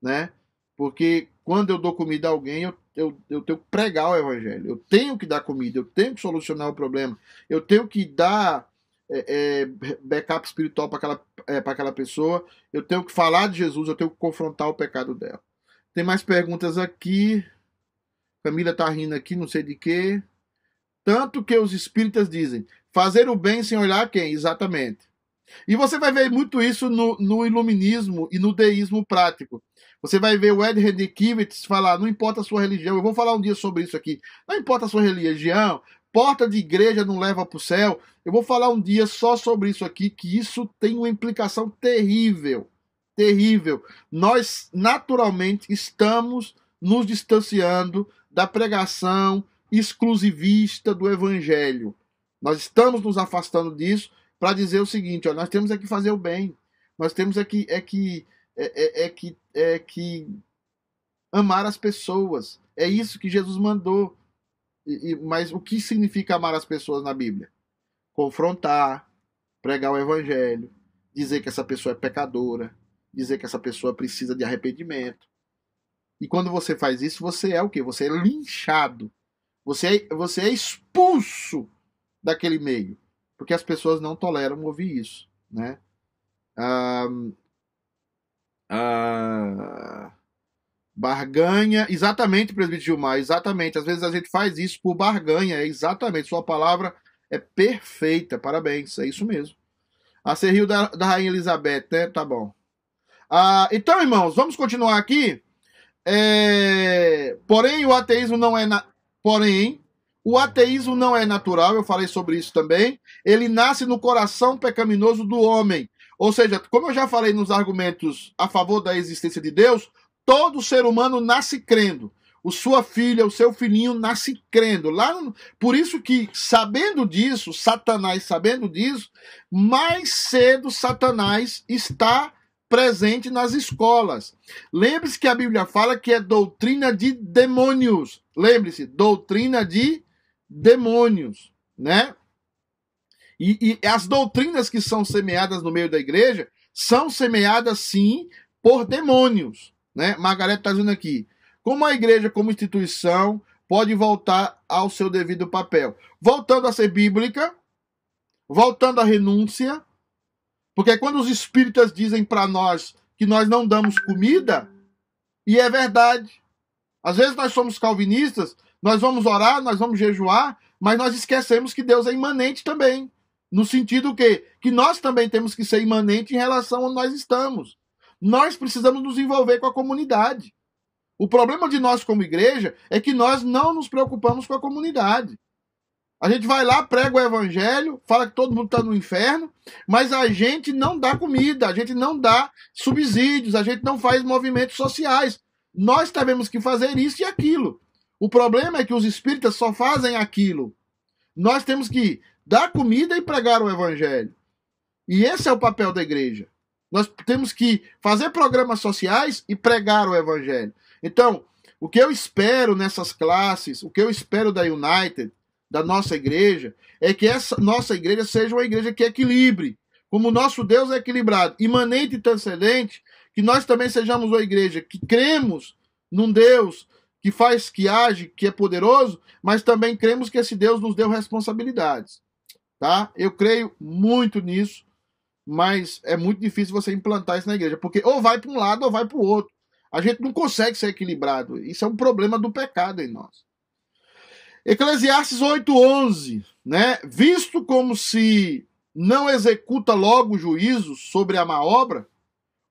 né? Porque quando eu dou comida a alguém, eu, eu, eu tenho que pregar o evangelho. Eu tenho que dar comida, eu tenho que solucionar o problema, eu tenho que dar é, é, backup espiritual para aquela, é, aquela pessoa, eu tenho que falar de Jesus, eu tenho que confrontar o pecado dela. Tem mais perguntas aqui. Camila tá rindo aqui, não sei de quê. Tanto que os espíritas dizem: fazer o bem sem olhar quem? Exatamente. E você vai ver muito isso no, no iluminismo e no deísmo prático. Você vai ver o Ed Redkivitz falar: não importa a sua religião, eu vou falar um dia sobre isso aqui. Não importa a sua religião, porta de igreja não leva para o céu. Eu vou falar um dia só sobre isso aqui, que isso tem uma implicação terrível. Terrível. Nós, naturalmente, estamos nos distanciando da pregação exclusivista do evangelho. Nós estamos nos afastando disso para dizer o seguinte: nós temos é que fazer o bem. Nós temos é que, é que, é, é, é que, é que amar as pessoas. É isso que Jesus mandou. E, e, mas o que significa amar as pessoas na Bíblia? Confrontar, pregar o evangelho, dizer que essa pessoa é pecadora, dizer que essa pessoa precisa de arrependimento. E quando você faz isso, você é o quê? Você é linchado. Você é, você é expulso daquele meio. Porque as pessoas não toleram ouvir isso. Né? Ah, ah, barganha, exatamente, presbítero Gilmar, exatamente. Às vezes a gente faz isso por barganha, é exatamente. Sua palavra é perfeita, parabéns, é isso mesmo. A Serril da, da Rainha Elizabeth, né? Tá bom. Ah, então, irmãos, vamos continuar aqui. É... Porém, o ateísmo não é. Na... Porém, o ateísmo não é natural, eu falei sobre isso também. Ele nasce no coração pecaminoso do homem. Ou seja, como eu já falei nos argumentos a favor da existência de Deus, todo ser humano nasce crendo. O sua filha, o seu filhinho nasce crendo. Lá, por isso que, sabendo disso, Satanás sabendo disso, mais cedo Satanás está presente nas escolas. Lembre-se que a Bíblia fala que é doutrina de demônios. Lembre-se, doutrina de demônios, né? E, e, as doutrinas que são semeadas no meio da igreja são semeadas sim por demônios, né? Margarete está dizendo aqui, como a igreja como instituição pode voltar ao seu devido papel, voltando a ser bíblica, voltando à renúncia, porque quando os espíritas dizem para nós que nós não damos comida, e é verdade. Às vezes nós somos calvinistas, nós vamos orar, nós vamos jejuar, mas nós esquecemos que Deus é imanente também. No sentido que, que nós também temos que ser imanente em relação a onde nós estamos. Nós precisamos nos envolver com a comunidade. O problema de nós como igreja é que nós não nos preocupamos com a comunidade. A gente vai lá, prega o evangelho, fala que todo mundo está no inferno, mas a gente não dá comida, a gente não dá subsídios, a gente não faz movimentos sociais. Nós temos que fazer isso e aquilo. O problema é que os espíritas só fazem aquilo. Nós temos que dar comida e pregar o evangelho. E esse é o papel da igreja. Nós temos que fazer programas sociais e pregar o evangelho. Então, o que eu espero nessas classes, o que eu espero da United, da nossa igreja é que essa nossa igreja seja uma igreja que equilibre. Como o nosso Deus é equilibrado, imanente e transcendente, que nós também sejamos uma igreja que cremos num Deus que faz, que age, que é poderoso, mas também cremos que esse Deus nos deu responsabilidades. Tá? Eu creio muito nisso, mas é muito difícil você implantar isso na igreja, porque ou vai para um lado ou vai para o outro. A gente não consegue ser equilibrado. Isso é um problema do pecado em nós. Eclesiastes 8:11, né? Visto como se não executa logo juízo sobre a má obra,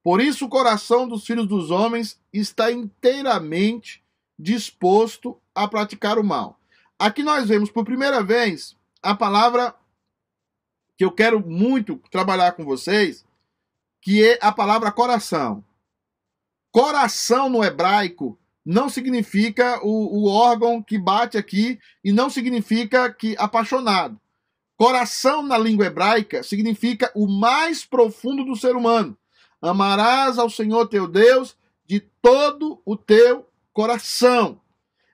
por isso o coração dos filhos dos homens está inteiramente disposto a praticar o mal. Aqui nós vemos por primeira vez a palavra que eu quero muito trabalhar com vocês, que é a palavra coração. Coração no hebraico não significa o, o órgão que bate aqui e não significa que apaixonado. Coração na língua hebraica significa o mais profundo do ser humano. Amarás ao Senhor teu Deus de todo o teu coração.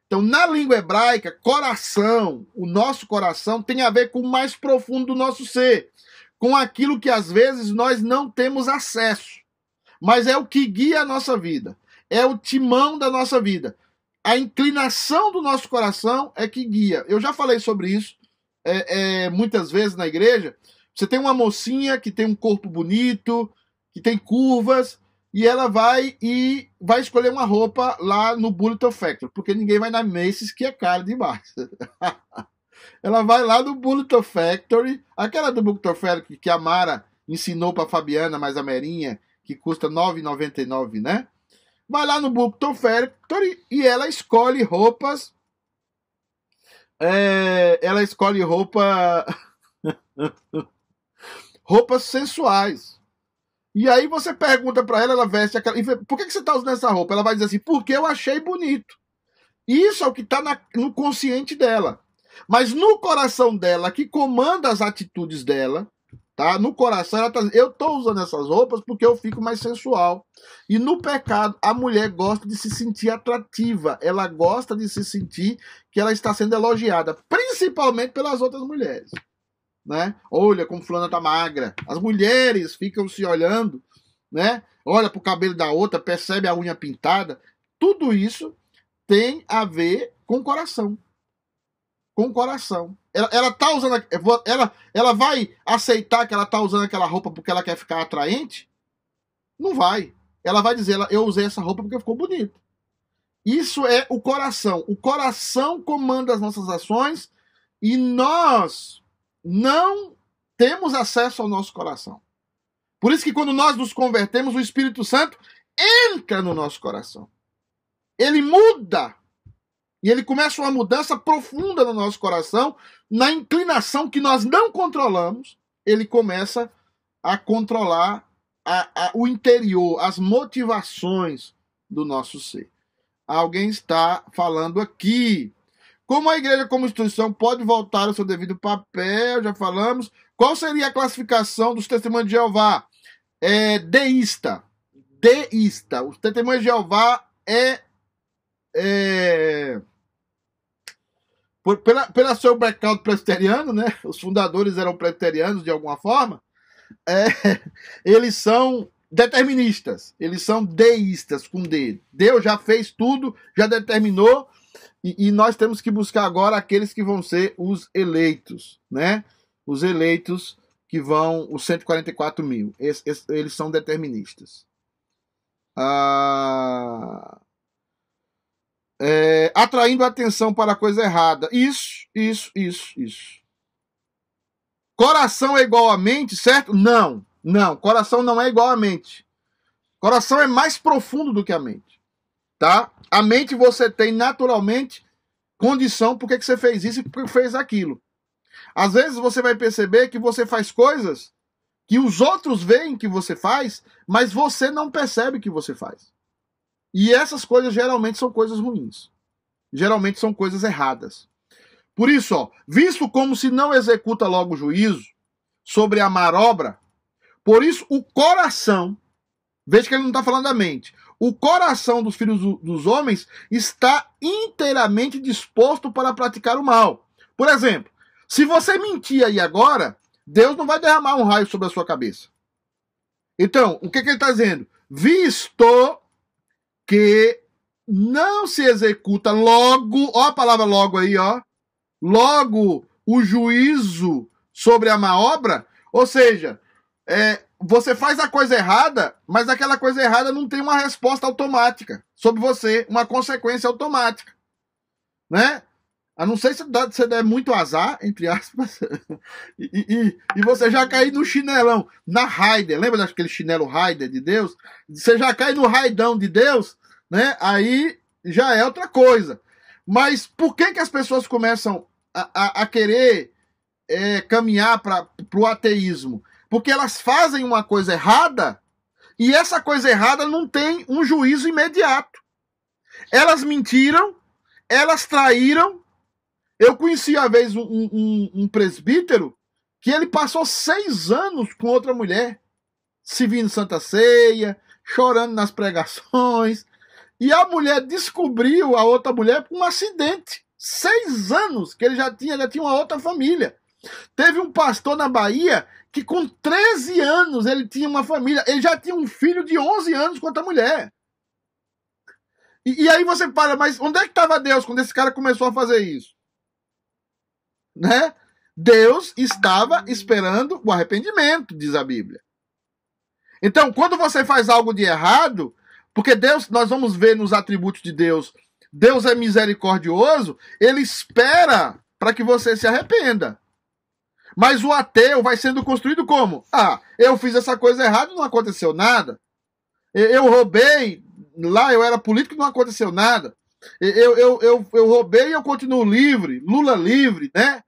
Então, na língua hebraica, coração, o nosso coração, tem a ver com o mais profundo do nosso ser, com aquilo que às vezes nós não temos acesso, mas é o que guia a nossa vida, é o timão da nossa vida. A inclinação do nosso coração é que guia. Eu já falei sobre isso é, é, muitas vezes na igreja. Você tem uma mocinha que tem um corpo bonito, que tem curvas, e ela vai e vai escolher uma roupa lá no Bulletin Factory, porque ninguém vai na Macy's que é caro demais. [laughs] ela vai lá no Bulletin Factory, aquela do Bulletin Factory que a Mara ensinou para Fabiana, mais a Merinha, que custa R$ 9,99, né? Vai lá no Bulletin Factory e ela escolhe roupas. É, ela escolhe roupa. [laughs] roupas sensuais. E aí você pergunta para ela, ela veste aquela. Por que, que você está usando essa roupa? Ela vai dizer assim, porque eu achei bonito. Isso é o que está no consciente dela. Mas no coração dela, que comanda as atitudes dela, tá? No coração, ela tá eu estou usando essas roupas porque eu fico mais sensual. E no pecado, a mulher gosta de se sentir atrativa. Ela gosta de se sentir que ela está sendo elogiada, principalmente pelas outras mulheres né? Olha como fulana tá magra. As mulheres ficam se olhando, né? Olha pro cabelo da outra, percebe a unha pintada. Tudo isso tem a ver com o coração. Com o coração. Ela, ela tá usando. Ela, ela vai aceitar que ela tá usando aquela roupa porque ela quer ficar atraente? Não vai. Ela vai dizer, eu usei essa roupa porque ficou bonito. Isso é o coração. O coração comanda as nossas ações e nós não temos acesso ao nosso coração. Por isso que quando nós nos convertemos, o Espírito Santo entra no nosso coração. Ele muda. E ele começa uma mudança profunda no nosso coração, na inclinação que nós não controlamos, ele começa a controlar a, a, o interior, as motivações do nosso ser. Alguém está falando aqui como a igreja como instituição pode voltar ao seu devido papel, já falamos. Qual seria a classificação dos testemunhos de Jeová? É deísta. Deísta. Os testemunhos de Jeová é, é por, pela, pela seu background presbiteriano, né? Os fundadores eram presbiterianos de alguma forma. É, [laughs] eles são deterministas, eles são deístas com D. Deus já fez tudo, já determinou, e, e, nós temos que buscar agora aqueles que vão ser os eleitos, né? Os eleitos que vão, os 144 mil. Es, es, eles são deterministas. Ah, é, atraindo atenção para a coisa errada. Isso, isso, isso, isso. Coração é igual a mente, certo? Não, não. Coração não é igual a mente. Coração é mais profundo do que a mente tá? A mente você tem naturalmente condição por que você fez isso e por que fez aquilo. Às vezes você vai perceber que você faz coisas que os outros veem que você faz, mas você não percebe que você faz. E essas coisas geralmente são coisas ruins. Geralmente são coisas erradas. Por isso, ó, visto como se não executa logo o juízo sobre a marobra, por isso o coração, veja que ele não está falando da mente, o coração dos filhos dos homens está inteiramente disposto para praticar o mal. Por exemplo, se você mentir aí agora, Deus não vai derramar um raio sobre a sua cabeça. Então, o que, que ele está dizendo? Visto que não se executa logo, ó a palavra logo aí, ó, logo o juízo sobre a má obra, ou seja, é, você faz a coisa errada, mas aquela coisa errada não tem uma resposta automática sobre você, uma consequência automática. Né? A não ser se você der muito azar, entre aspas, [laughs] e, e, e, você já cair no chinelão, na Raider, lembra daquele chinelo Raider de Deus? Você já cai no raidão de Deus, né? Aí já é outra coisa. Mas por que, que as pessoas começam a, a, a querer é, caminhar para o ateísmo? Porque elas fazem uma coisa errada e essa coisa errada não tem um juízo imediato. Elas mentiram, elas traíram. Eu conheci uma vez um, um, um presbítero que ele passou seis anos com outra mulher, se vindo Santa Ceia, chorando nas pregações, e a mulher descobriu a outra mulher por um acidente. Seis anos que ele já tinha, já tinha uma outra família. Teve um pastor na Bahia que com 13 anos ele tinha uma família, ele já tinha um filho de 11 anos com outra mulher. E, e aí você fala, mas onde é que estava Deus quando esse cara começou a fazer isso? Né? Deus estava esperando o arrependimento, diz a Bíblia. Então, quando você faz algo de errado, porque Deus, nós vamos ver nos atributos de Deus, Deus é misericordioso, ele espera para que você se arrependa. Mas o ateu vai sendo construído como? Ah, eu fiz essa coisa errada não aconteceu nada. Eu roubei, lá eu era político não aconteceu nada. Eu, eu, eu, eu roubei e eu continuo livre, Lula livre, né?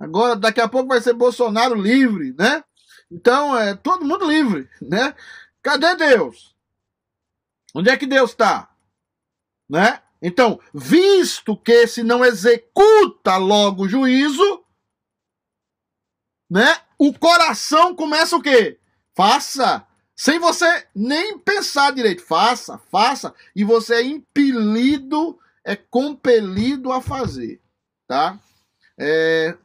Agora, daqui a pouco vai ser Bolsonaro livre, né? Então, é todo mundo livre, né? Cadê Deus? Onde é que Deus está? Né? Então, visto que se não executa logo o juízo, né? O coração começa o quê? Faça. Sem você nem pensar direito. Faça, faça. E você é impelido, é compelido a fazer. Tá? É,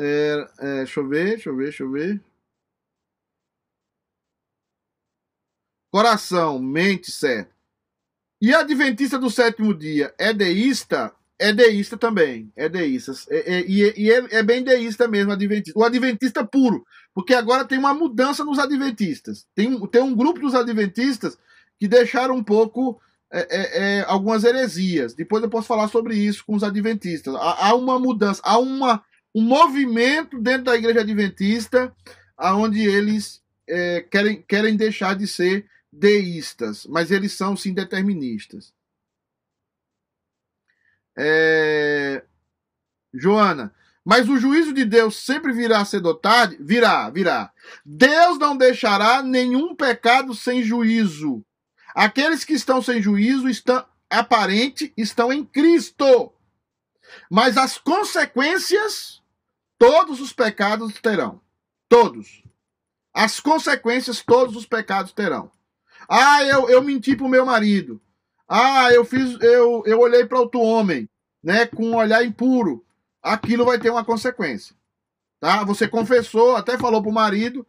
é, é, deixa eu ver, deixa eu ver, deixa eu ver. Coração, mente, certo. E adventista do sétimo dia é deísta? É deísta também. É deísta. É, é, e, e é, é, bem deísta mesmo, adventista. O adventista puro. Porque agora tem uma mudança nos adventistas. Tem, tem um grupo dos adventistas que deixaram um pouco é, é, é, algumas heresias. Depois eu posso falar sobre isso com os adventistas. Há, há uma mudança, há uma, um movimento dentro da igreja adventista onde eles é, querem, querem deixar de ser deístas, mas eles são sim deterministas. É... Joana, mas o juízo de Deus sempre virá cedo ou tarde? Virá, virá. Deus não deixará nenhum pecado sem juízo. Aqueles que estão sem juízo estão aparente estão em Cristo. Mas as consequências todos os pecados terão. Todos. As consequências todos os pecados terão. Ah, eu, eu menti pro meu marido. Ah, eu fiz, eu, eu olhei para outro homem, né, com um olhar impuro. Aquilo vai ter uma consequência. Tá? Você confessou, até falou pro marido,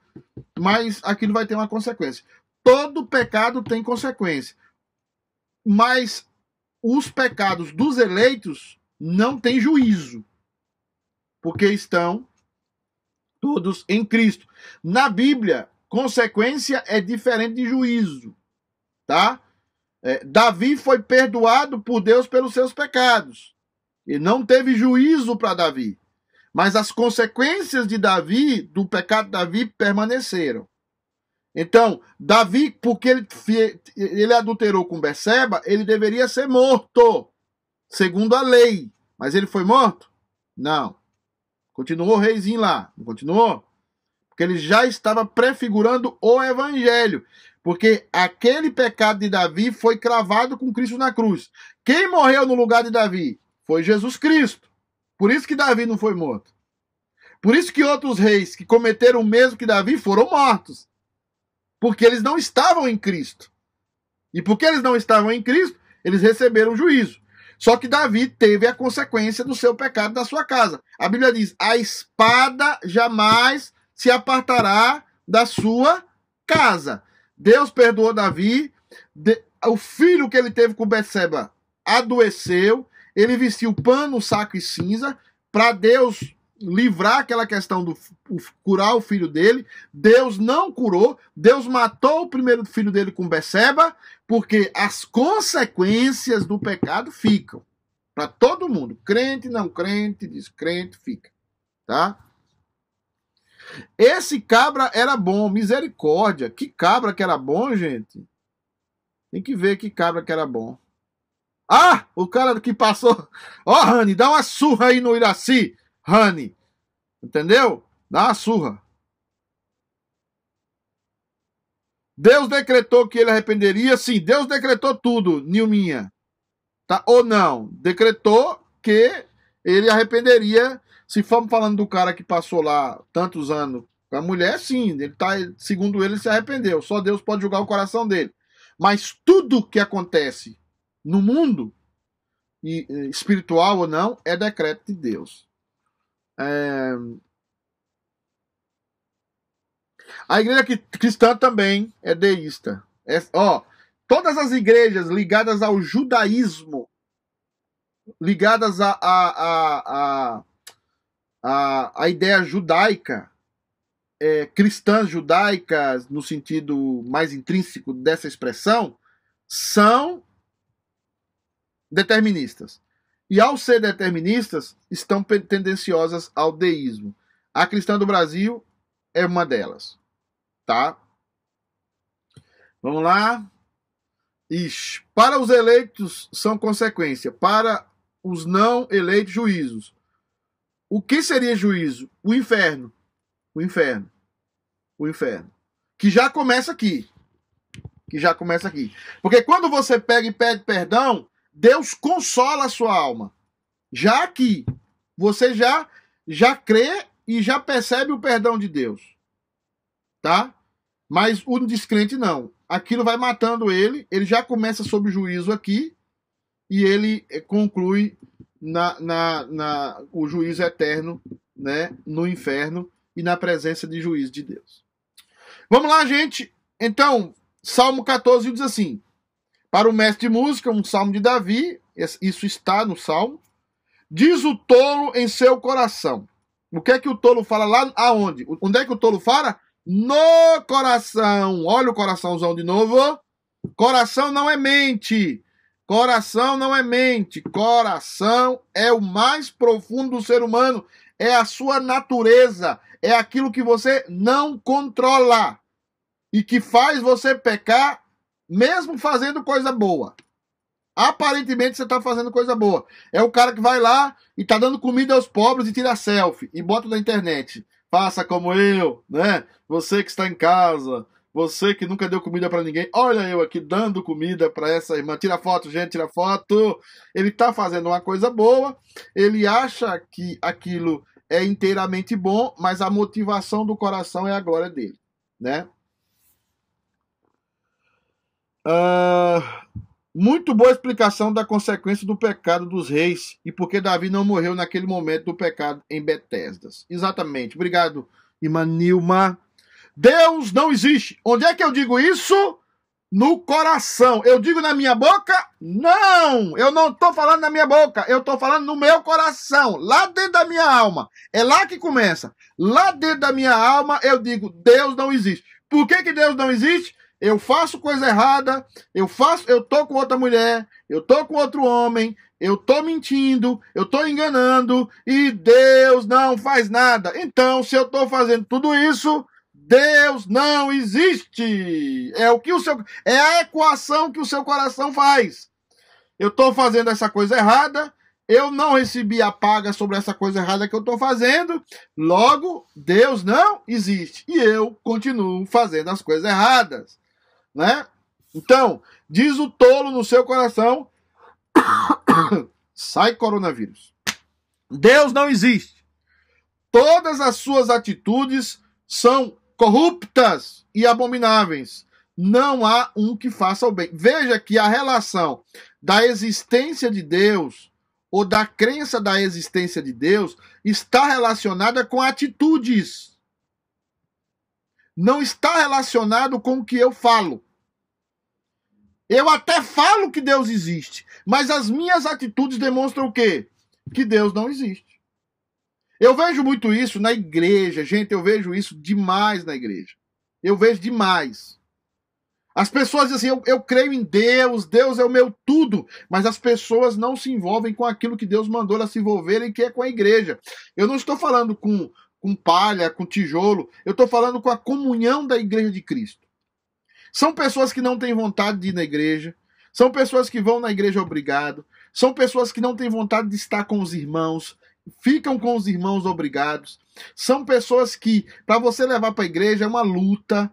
mas aquilo vai ter uma consequência. Todo pecado tem consequência. Mas os pecados dos eleitos não têm juízo porque estão todos em Cristo. Na Bíblia, consequência é diferente de juízo, tá? É, Davi foi perdoado por Deus pelos seus pecados e não teve juízo para Davi. Mas as consequências de Davi, do pecado de Davi, permaneceram. Então, Davi, porque ele, ele adulterou com Beceba, ele deveria ser morto, segundo a lei. Mas ele foi morto? Não. Continuou o reizinho lá, não continuou? Porque ele já estava prefigurando o evangelho. Porque aquele pecado de Davi foi cravado com Cristo na cruz. Quem morreu no lugar de Davi? Foi Jesus Cristo. Por isso que Davi não foi morto. Por isso que outros reis que cometeram o mesmo que Davi foram mortos. Porque eles não estavam em Cristo. E porque eles não estavam em Cristo, eles receberam juízo. Só que Davi teve a consequência do seu pecado da sua casa. A Bíblia diz: a espada jamais se apartará da sua casa. Deus perdoou Davi, de, o filho que ele teve com Betseba adoeceu, ele vestiu pano, saco e cinza para Deus livrar aquela questão do curar o filho dele. Deus não curou, Deus matou o primeiro filho dele com Beceba, porque as consequências do pecado ficam para todo mundo, crente, não crente, descrente, fica, tá? Esse cabra era bom, misericórdia. Que cabra que era bom, gente? Tem que ver que cabra que era bom. Ah, o cara que passou. Ó, oh, Rani, dá uma surra aí no Iraci. Rani. Entendeu? Dá uma surra. Deus decretou que ele arrependeria? Sim, Deus decretou tudo, Nilminha. Tá? Ou não? Decretou que ele arrependeria Se formos falando do cara que passou lá tantos anos com a mulher, sim, ele tá, segundo ele, ele se arrependeu. Só Deus pode julgar o coração dele. Mas tudo que acontece no mundo, espiritual ou não, é decreto de Deus. É... A igreja cristã também é deísta. É, ó, todas as igrejas ligadas ao judaísmo, ligadas à a, a, a, a, a, ideia judaica, é, cristãs judaicas, no sentido mais intrínseco dessa expressão, são deterministas. E ao ser deterministas, estão tendenciosas ao deísmo. A cristã do Brasil é uma delas. Tá? Vamos lá. Ixi. Para os eleitos são consequência. Para os não eleitos, juízos. O que seria juízo? O inferno. O inferno. O inferno. Que já começa aqui. Que já começa aqui. Porque quando você pega e pede perdão, Deus consola a sua alma. Já aqui, você já já crê e já percebe o perdão de Deus. Tá? Mas o descrente não. Aquilo vai matando ele, ele já começa sob juízo aqui e ele conclui na, na, na o juízo eterno, né, no inferno e na presença de juízo de Deus. Vamos lá, gente. Então, Salmo 14 diz assim: para o mestre de música, um salmo de Davi, isso está no salmo. Diz o tolo em seu coração. O que é que o tolo fala lá aonde? Onde é que o tolo fala? No coração. Olha o coraçãozão de novo. Coração não é mente. Coração não é mente. Coração é o mais profundo do ser humano. É a sua natureza. É aquilo que você não controla. E que faz você pecar mesmo fazendo coisa boa. Aparentemente você está fazendo coisa boa. É o cara que vai lá e está dando comida aos pobres e tira selfie e bota na internet. Faça como eu, né? Você que está em casa, você que nunca deu comida para ninguém, olha eu aqui dando comida para essa irmã. Tira foto, gente, tira foto. Ele está fazendo uma coisa boa, ele acha que aquilo é inteiramente bom, mas a motivação do coração é a glória dele, né? Uh, muito boa explicação da consequência do pecado dos reis e porque Davi não morreu naquele momento do pecado em Betesdas. Exatamente. Obrigado, irmã Nilma. Deus não existe. Onde é que eu digo isso? No coração. Eu digo na minha boca? Não! Eu não estou falando na minha boca. Eu estou falando no meu coração. Lá dentro da minha alma. É lá que começa. Lá dentro da minha alma eu digo: Deus não existe. Por que, que Deus não existe? eu faço coisa errada, eu faço, eu tô com outra mulher, eu tô com outro homem, eu tô mentindo, eu tô enganando e Deus não faz nada. Então, se eu tô fazendo tudo isso, Deus não existe. É o que o seu é a equação que o seu coração faz. Eu tô fazendo essa coisa errada, eu não recebi a paga sobre essa coisa errada que eu estou fazendo, logo Deus não existe e eu continuo fazendo as coisas erradas né? Então, diz o tolo no seu coração: [coughs] sai coronavírus. Deus não existe. Todas as suas atitudes são corruptas e abomináveis. Não há um que faça o bem. Veja que a relação da existência de Deus ou da crença da existência de Deus está relacionada com atitudes. Não está relacionado com o que eu falo. Eu até falo que Deus existe, mas as minhas atitudes demonstram o quê? Que Deus não existe. Eu vejo muito isso na igreja, gente, eu vejo isso demais na igreja. Eu vejo demais. As pessoas dizem assim: eu, eu creio em Deus, Deus é o meu tudo, mas as pessoas não se envolvem com aquilo que Deus mandou elas se envolverem, que é com a igreja. Eu não estou falando com, com palha, com tijolo, eu estou falando com a comunhão da igreja de Cristo. São pessoas que não têm vontade de ir na igreja, são pessoas que vão na igreja obrigado, são pessoas que não têm vontade de estar com os irmãos, ficam com os irmãos obrigados. São pessoas que, para você levar para a igreja, é uma luta.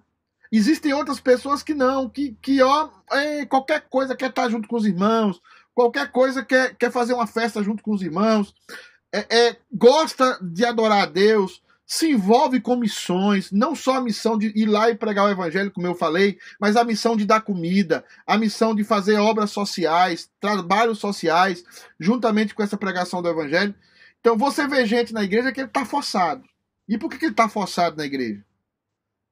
Existem outras pessoas que não, que, que ó, é, qualquer coisa quer estar junto com os irmãos, qualquer coisa quer, quer fazer uma festa junto com os irmãos. é, é, gosta de adorar a Deus, se envolve com missões, não só a missão de ir lá e pregar o evangelho, como eu falei, mas a missão de dar comida, a missão de fazer obras sociais, trabalhos sociais, juntamente com essa pregação do evangelho. Então você vê gente na igreja que ele está forçado. E por que, que ele está forçado na igreja?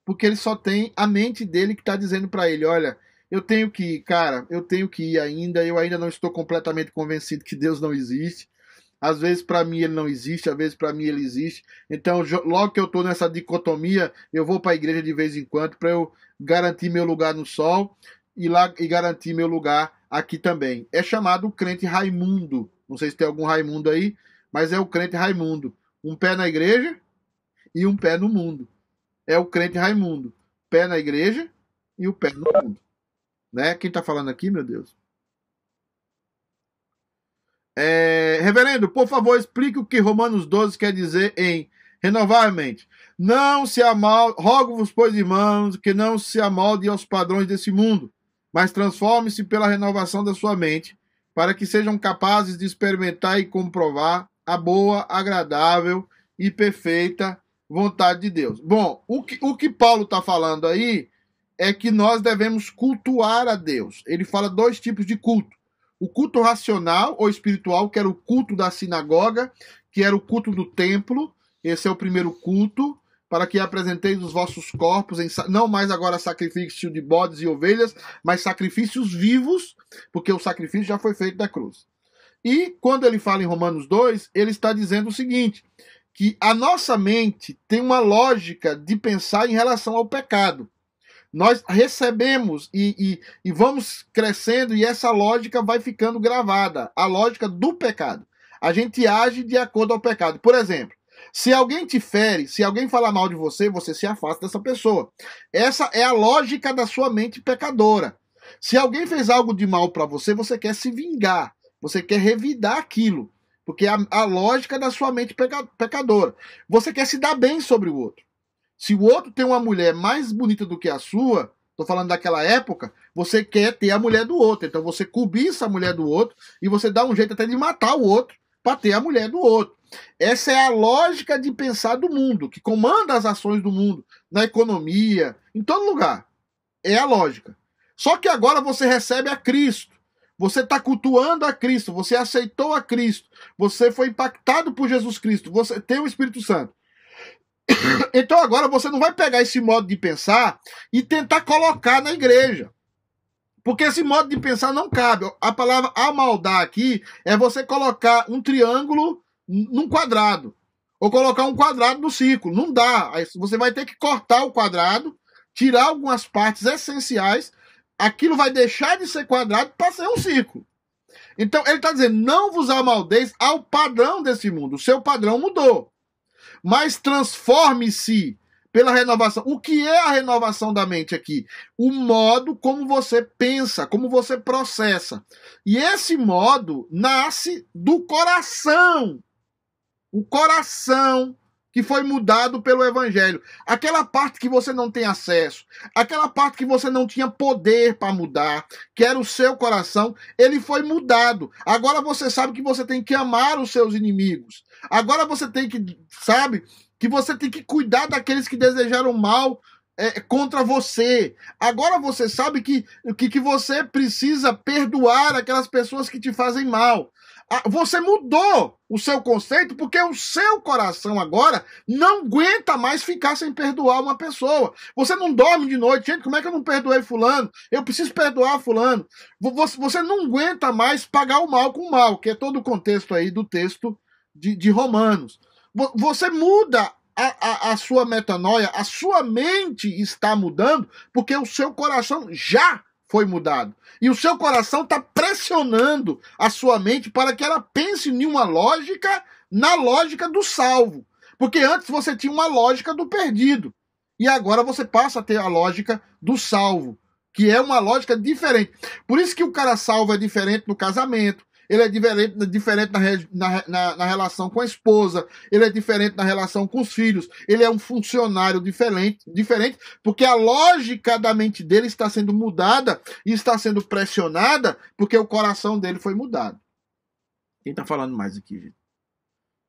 Porque ele só tem a mente dele que está dizendo para ele: olha, eu tenho que ir, cara, eu tenho que ir ainda, eu ainda não estou completamente convencido que Deus não existe. Às vezes para mim ele não existe, às vezes para mim ele existe. Então, logo que eu estou nessa dicotomia, eu vou para a igreja de vez em quando para eu garantir meu lugar no sol e lá e garantir meu lugar aqui também. É chamado crente Raimundo. Não sei se tem algum Raimundo aí, mas é o crente Raimundo. Um pé na igreja e um pé no mundo. É o crente Raimundo. Pé na igreja e o pé no mundo. Né? Quem está falando aqui, meu Deus? É, reverendo, por favor, explique o que Romanos 12 quer dizer em renovar a mente. Não se amalde, rogo-vos, pois, irmãos, que não se amolde aos padrões desse mundo, mas transforme-se pela renovação da sua mente, para que sejam capazes de experimentar e comprovar a boa, agradável e perfeita vontade de Deus. Bom, o que, o que Paulo está falando aí é que nós devemos cultuar a Deus. Ele fala dois tipos de culto o culto racional ou espiritual, que era o culto da sinagoga, que era o culto do templo. Esse é o primeiro culto, para que apresenteis os vossos corpos, em, não mais agora sacrifício de bodes e ovelhas, mas sacrifícios vivos, porque o sacrifício já foi feito da cruz. E quando ele fala em Romanos 2, ele está dizendo o seguinte: que a nossa mente tem uma lógica de pensar em relação ao pecado nós recebemos e, e, e, vamos crescendo e essa lógica vai ficando gravada a lógica do pecado. A gente age de acordo ao pecado. Por exemplo, se alguém te fere, se alguém falar mal de você, você se afasta dessa pessoa. Essa é a lógica da sua mente pecadora. Se alguém fez algo de mal para você, você quer se vingar, você quer revidar aquilo, porque é a, a lógica da sua mente pecadora. Você quer se dar bem sobre o outro. Se o outro tem uma mulher mais bonita do que a sua, tô falando daquela época, você quer ter a mulher do outro. Então você cobiça a mulher do outro e você dá um jeito até de matar o outro para ter a mulher do outro. Essa é a lógica de pensar do mundo, que comanda as ações do mundo, na economia, em todo lugar. É a lógica. Só que agora você recebe a Cristo. Você está cultuando a Cristo, você aceitou a Cristo, você foi impactado por Jesus Cristo, você tem o Espírito Santo. [coughs] Então agora você não vai pegar esse modo de pensar e tentar colocar na igreja. Porque esse modo de pensar não cabe. A palavra amaldar aqui é você colocar um triângulo num quadrado. Ou colocar um quadrado no círculo. Não dá. Você vai ter que cortar o quadrado, tirar algumas partes essenciais. Aquilo vai deixar de ser quadrado para ser um círculo. Então ele está dizendo: não vos amaldeis ao padrão desse mundo. O seu padrão mudou mas transforme-se pela renovação. O que é a renovação da mente aqui? O modo como você pensa, como você processa. E esse modo nasce do coração. O coração que foi mudado pelo evangelho. Aquela parte que você não tem acesso, aquela parte que você não tinha poder para mudar, que era o seu coração, ele foi mudado. Agora você sabe que você tem que amar os seus inimigos. Agora você tem que, sabe, que você tem que cuidar daqueles que desejaram mal é, contra você. Agora você sabe que, que, que você precisa perdoar aquelas pessoas que te fazem mal. Ah, você mudou o seu conceito porque o seu coração agora não aguenta mais ficar sem perdoar uma pessoa. Você não dorme de noite, gente, como é que eu não perdoei fulano? Eu preciso perdoar fulano. Você não aguenta mais pagar o mal com o mal, que é todo o contexto aí do texto de, de Romanos. Você muda a, a, a, sua metanoia, a sua mente está mudando porque o seu coração já foi mudado. E o seu coração está pressionando a sua mente para que ela pense em uma lógica, na lógica do salvo. Porque antes você tinha uma lógica do perdido. E agora você passa a ter a lógica do salvo, que é uma lógica diferente. Por isso que o cara salvo é diferente no casamento, ele é diferente, diferente na, na, na, na, relação com a esposa, ele é diferente na relação com os filhos, ele é um funcionário diferente, diferente, porque a lógica da mente dele está sendo mudada e está sendo pressionada porque o coração dele foi mudado. Quem está falando mais aqui, gente?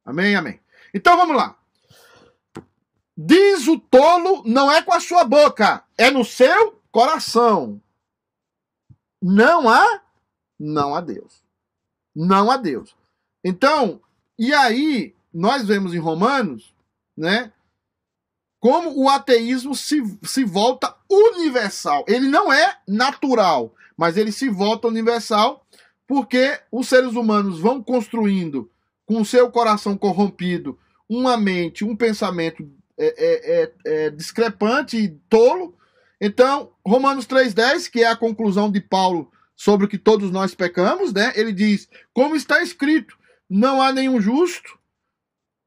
Amém, amém. Então vamos lá. Diz o tolo, não é com a sua boca, é no seu coração. Não há, não há Deus. Não há Deus. Então, e aí, nós vemos em Romanos, né? Como o ateísmo se, se volta universal. Ele não é natural, mas ele se volta universal porque os seres humanos vão construindo com o seu coração corrompido uma mente, um pensamento é, é, é, é discrepante e tolo. Então, Romanos 3,10, que é a conclusão de Paulo sobre o que todos nós pecamos, né? Ele diz: como está escrito, não há nenhum justo,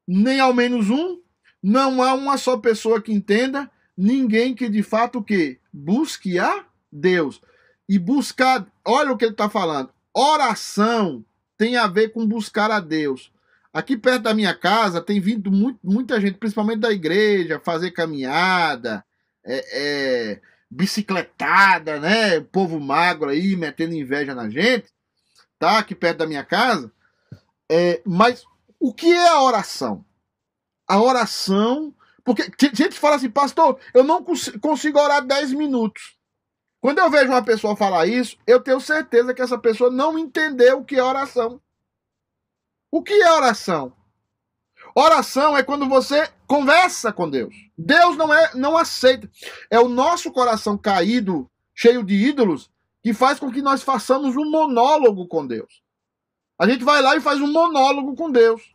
nem ao menos um, não há uma só pessoa que entenda, ninguém que de fato que busque a Deus. E buscar, olha o que ele está falando. Oração tem a ver com buscar a Deus. Aqui perto da minha casa tem vindo muito, muita gente, principalmente da igreja, fazer caminhada, é, é, bicicletada, né? O povo magro aí metendo inveja na gente, tá? Aqui perto da minha casa. É, mas o que é a oração? A oração. Porque gente fala assim, pastor, eu não consigo orar 10 minutos. Quando eu vejo uma pessoa falar isso, eu tenho certeza que essa pessoa não entendeu o que é oração. O que é oração? Oração é quando você conversa com Deus. Deus não é não aceita. É o nosso coração caído, cheio de ídolos, que faz com que nós façamos um monólogo com Deus. A gente vai lá e faz um monólogo com Deus.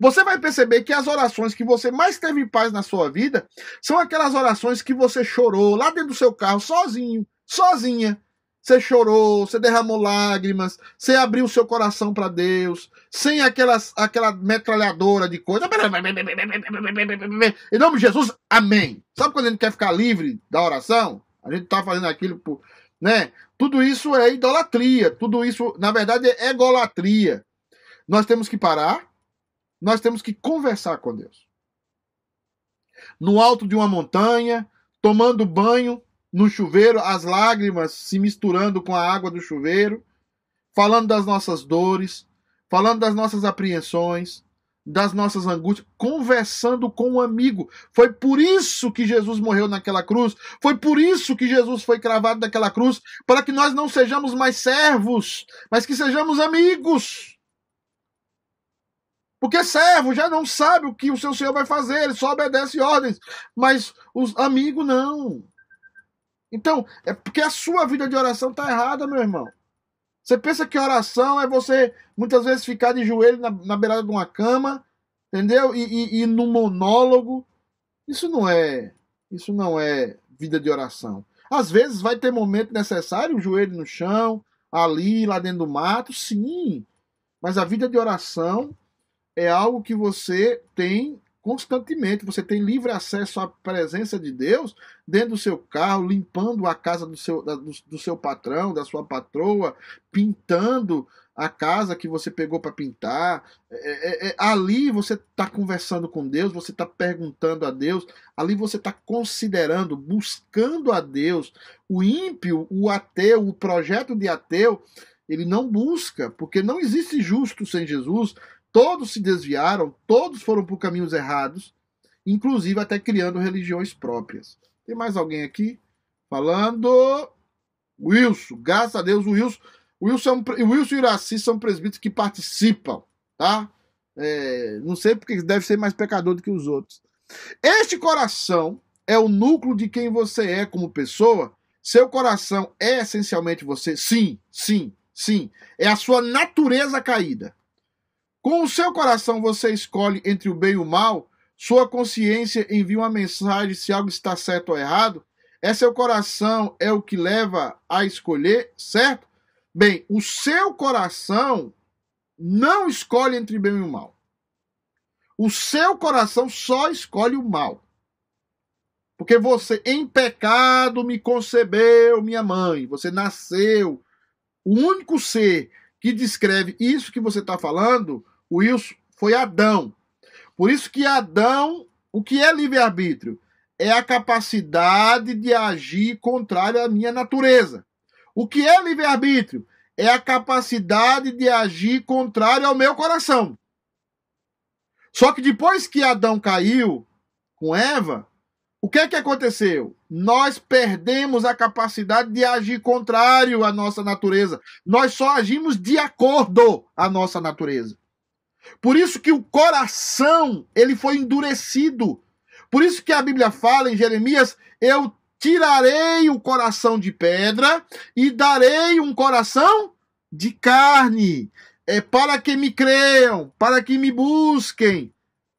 Você vai perceber que as orações que você mais teve paz na sua vida são aquelas orações que você chorou lá dentro do seu carro, sozinho, sozinha. Você chorou, você derramou lágrimas, você abriu seu coração para Deus, sem aquelas, aquela metralhadora de coisa. Em nome de Jesus, amém. Sabe quando a gente quer ficar livre da oração? A gente tá fazendo aquilo por, né? Tudo isso é idolatria, tudo isso, na verdade, é egolatria. Nós temos que parar, nós temos que conversar com Deus. No alto de uma montanha, tomando banho, no chuveiro, as lágrimas se misturando com a água do chuveiro, falando das nossas dores, falando das nossas apreensões, das nossas angústias, conversando com um amigo. Foi por isso que Jesus morreu naquela cruz, foi por isso que Jesus foi cravado naquela cruz, para que nós não sejamos mais servos, mas que sejamos amigos. Porque servo já não sabe o que o seu senhor vai fazer, ele só obedece ordens, mas os amigos não. Então, é porque a sua vida de oração está errada, meu irmão. Você pensa que oração é você muitas vezes ficar de joelho na, na beirada de uma cama, entendeu? E, e, e no monólogo. Isso não é, isso não é vida de oração. Às vezes vai ter momento necessário, o joelho no chão, ali, lá dentro do mato, sim. Mas a vida de oração é algo que você tem constantemente. Você tem livre acesso à presença de Deus dentro do seu carro, limpando a casa do seu, do, do seu patrão, da sua patroa, pintando a casa que você pegou para pintar. É, é, é, ali você está conversando com Deus, você está perguntando a Deus, ali você está considerando, buscando a Deus. O ímpio, o ateu, o projeto de ateu, ele não busca, porque não existe justo sem Jesus, Todos se desviaram, todos foram por caminhos errados, inclusive até criando religiões próprias. Tem mais alguém aqui falando? Wilson, graças a Deus, o Wilson, Wilson, é Wilson e o Iraci são presbíteros que participam, tá? É, não sei porque deve ser mais pecador do que os outros. Este coração é o núcleo de quem você é como pessoa. Seu coração é essencialmente você? Sim, sim, sim. É a sua natureza caída. Com o seu coração você escolhe entre o bem e o mal, sua consciência envia uma mensagem se algo está certo ou errado. É seu coração é o que leva a escolher, certo? Bem, o seu coração não escolhe entre bem e o mal. O seu coração só escolhe o mal. Porque você, em pecado, me concebeu minha mãe. Você nasceu. O único ser que descreve isso que você está falando Wilson, foi Adão. Por isso que Adão, o que é livre-arbítrio? É a capacidade de agir contrário à minha natureza. O que é livre-arbítrio? É a capacidade de agir contrário ao meu coração. Só que depois que Adão caiu com Eva, o que é que aconteceu? Nós perdemos a capacidade de agir contrário à nossa natureza. Nós só agimos de acordo à nossa natureza. Por isso que o coração, ele foi endurecido. Por isso que a Bíblia fala em Jeremias, eu tirarei o coração de pedra e darei um coração de carne, é para que me creiam, para que me busquem,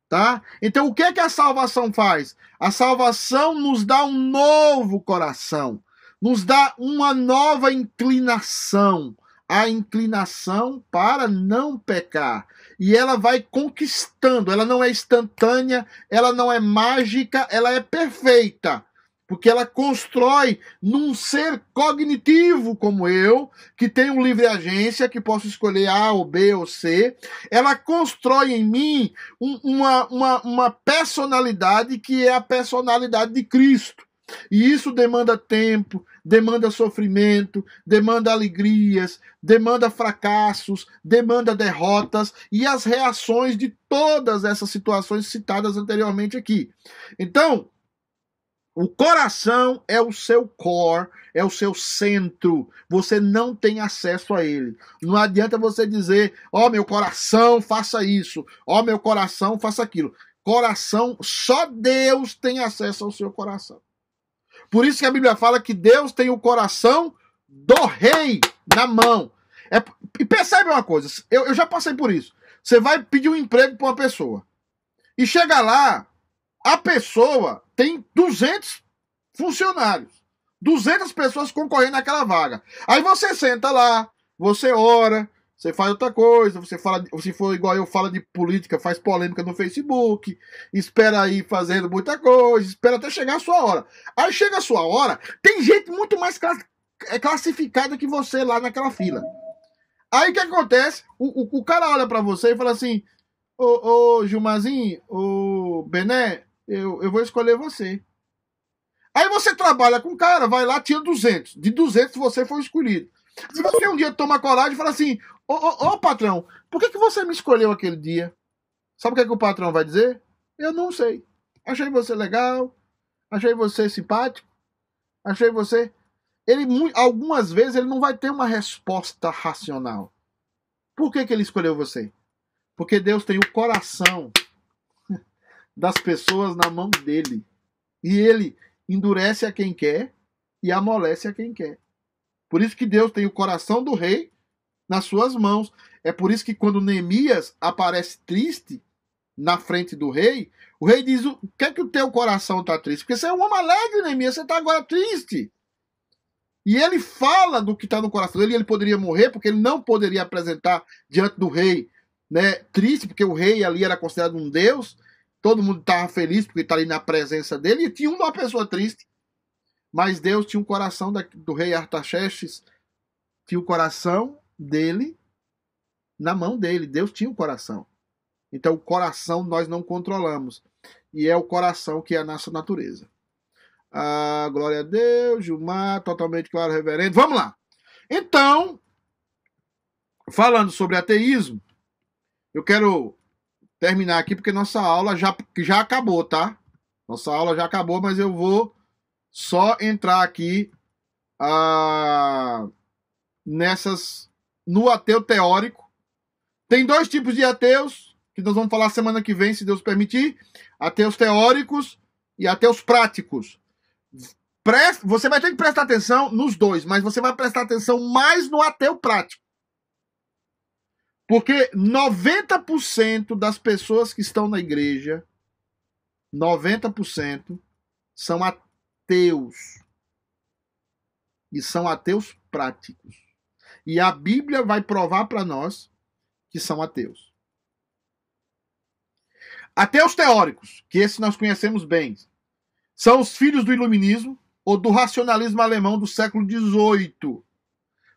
tá? Então o que é que a salvação faz? A salvação nos dá um novo coração, nos dá uma nova inclinação, a inclinação para não pecar. E ela vai conquistando, ela não é instantânea, ela não é mágica, ela é perfeita. Porque ela constrói num ser cognitivo como eu, que tem um livre agência, que posso escolher A ou B ou C, ela constrói em mim um, uma, uma, uma personalidade que é a personalidade de Cristo. E isso demanda tempo, demanda sofrimento, demanda alegrias, demanda fracassos, demanda derrotas e as reações de todas essas situações citadas anteriormente aqui. Então, o coração é o seu core, é o seu centro. Você não tem acesso a ele. Não adianta você dizer, ó oh, meu coração, faça isso. Ó oh, meu coração, faça aquilo. Coração, só Deus tem acesso ao seu coração. Por isso que a Bíblia fala que Deus tem o coração do rei na mão. É, e percebe uma coisa, eu, eu já passei por isso. Você vai pedir um emprego para uma pessoa. E chega lá, a pessoa tem 200 funcionários. 200 pessoas concorrendo naquela vaga. Aí você senta lá, você ora, você faz outra coisa, você fala, se for igual eu falo de política, faz polêmica no Facebook, espera aí fazendo muita coisa, espera até chegar a sua hora. Aí chega a sua hora, tem gente muito mais é classificada que você lá naquela fila. Aí o que acontece? O, o, o cara olha para você e fala assim: Ô, ô Gilmazinho, ô Bené, eu, eu vou escolher você. Aí você trabalha com o cara, vai lá, tira 200. De 200 você foi escolhido. Se você um dia toma coragem e fala assim: Ô, ô, ô, patrão, por que, que você me escolheu aquele dia? Sabe o que, é que o patrão vai dizer? Eu não sei. Achei você legal, achei você simpático, achei você. Ele, algumas vezes, ele não vai ter uma resposta racional. Por que, que ele escolheu você? Porque Deus tem o coração [laughs] das pessoas na mão dele. E ele endurece a quem quer e amolece a quem quer. Por isso que Deus tem o coração do rei nas suas mãos. É por isso que quando Neemias aparece triste na frente do rei, o rei diz: O que é que o teu coração está triste? Porque você é um homem alegre, Neemias, você está agora triste. E ele fala do que está no coração dele, ele poderia morrer, porque ele não poderia apresentar diante do rei né, triste, porque o rei ali era considerado um deus, todo mundo estava feliz porque está ali na presença dele, e tinha uma pessoa triste. Mas Deus tinha o um coração da, do rei Artaxerxes, tinha o coração dele na mão dele. Deus tinha o um coração. Então, o coração nós não controlamos. E é o coração que é a nossa natureza. Ah, glória a Deus, Gilmar, totalmente claro, reverendo. Vamos lá. Então, falando sobre ateísmo, eu quero terminar aqui, porque nossa aula já, já acabou, tá? Nossa aula já acabou, mas eu vou só entrar aqui ah, nessas no ateu teórico. Tem dois tipos de ateus que nós vamos falar semana que vem, se Deus permitir: ateus teóricos e ateus práticos. Você vai ter que prestar atenção nos dois, mas você vai prestar atenção mais no ateu prático. Porque 90% das pessoas que estão na igreja, 90% são ateus. E são ateus práticos. E a Bíblia vai provar para nós que são ateus. Ateus teóricos, que esse nós conhecemos bem, são os filhos do iluminismo ou do racionalismo alemão do século XVIII.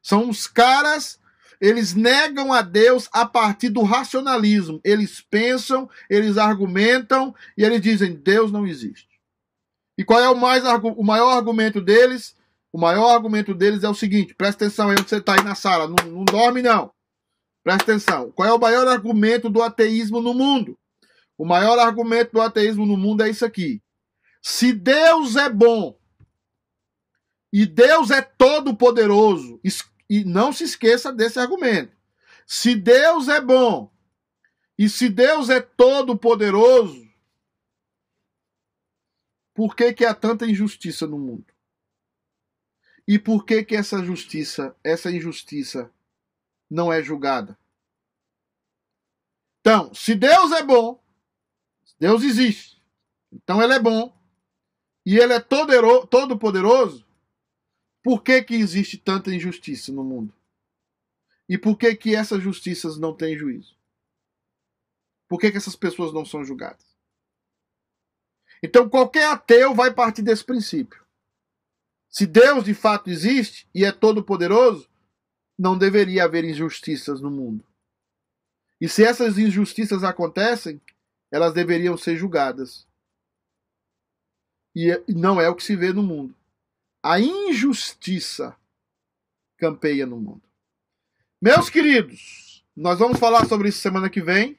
São os caras eles negam a Deus a partir do racionalismo. Eles pensam, eles argumentam e eles dizem: Deus não existe. E qual é o, mais, o maior argumento deles? O maior argumento deles é o seguinte: presta atenção aí onde você está aí na sala, não, não dorme não. Presta atenção. Qual é o maior argumento do ateísmo no mundo? O maior argumento do ateísmo no mundo é isso aqui. Se Deus é bom e Deus é todo poderoso, e não se esqueça desse argumento. Se Deus é bom e se Deus é todo poderoso, por que, que há tanta injustiça no mundo? E por que que essa justiça, essa injustiça não é julgada? Então, se Deus é bom, Deus existe. Então ele é bom e ele é todo, poderoso. Por que que existe tanta injustiça no mundo? E por que que essas justiças não têm juízo? Por que que essas pessoas não são julgadas? Então qualquer ateu vai partir desse princípio. Se Deus de fato existe e é todo poderoso, não deveria haver injustiças no mundo. E se essas injustiças acontecem, elas deveriam ser julgadas. E não é o que se vê no mundo. A injustiça campeia no mundo. Meus queridos, nós vamos falar sobre isso semana que vem.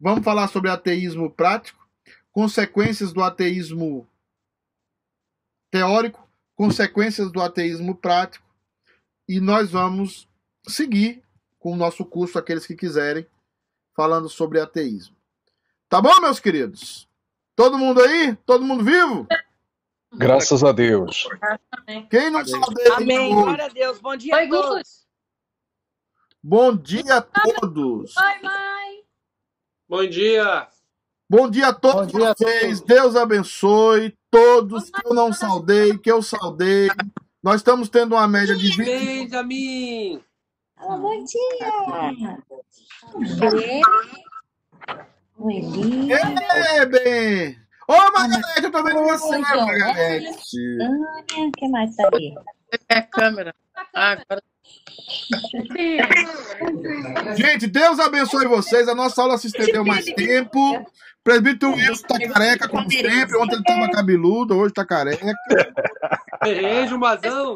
Vamos falar sobre ateísmo prático, consequências do ateísmo teórico, consequências do ateísmo prático. E nós vamos seguir com o nosso curso, aqueles que quiserem, falando sobre ateísmo. Tá bom, meus queridos? Todo mundo aí? Todo mundo vivo? Graças a Deus. Quem não sabe Amém. Glória a Deus. Bom dia Oi, a todos. Bom dia a todos. Oi, mãe. Bom dia. Bom dia a todos dia vocês. A todos. Deus abençoe todos que eu não saudei, que eu saudei. Nós estamos tendo uma média de 20. Benjamin. Oh, bom dia. Oi, Eli. Ei, bem. Ô, Margarete, eu tô vendo você, Margarete. o que mais tá aí? É a câmera. Ah, agora... Gente, Deus abençoe vocês. A nossa aula se estendeu mais tempo. Presbítero Wilson tá careca, como sempre. Ontem ele tava cabeludo, hoje tá careca. Beijo, Mazão.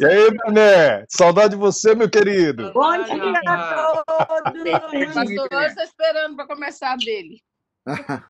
E aí, Mané? Saudade de você, meu querido. Bom dia a todos. Estou esperando para começar dele. [laughs]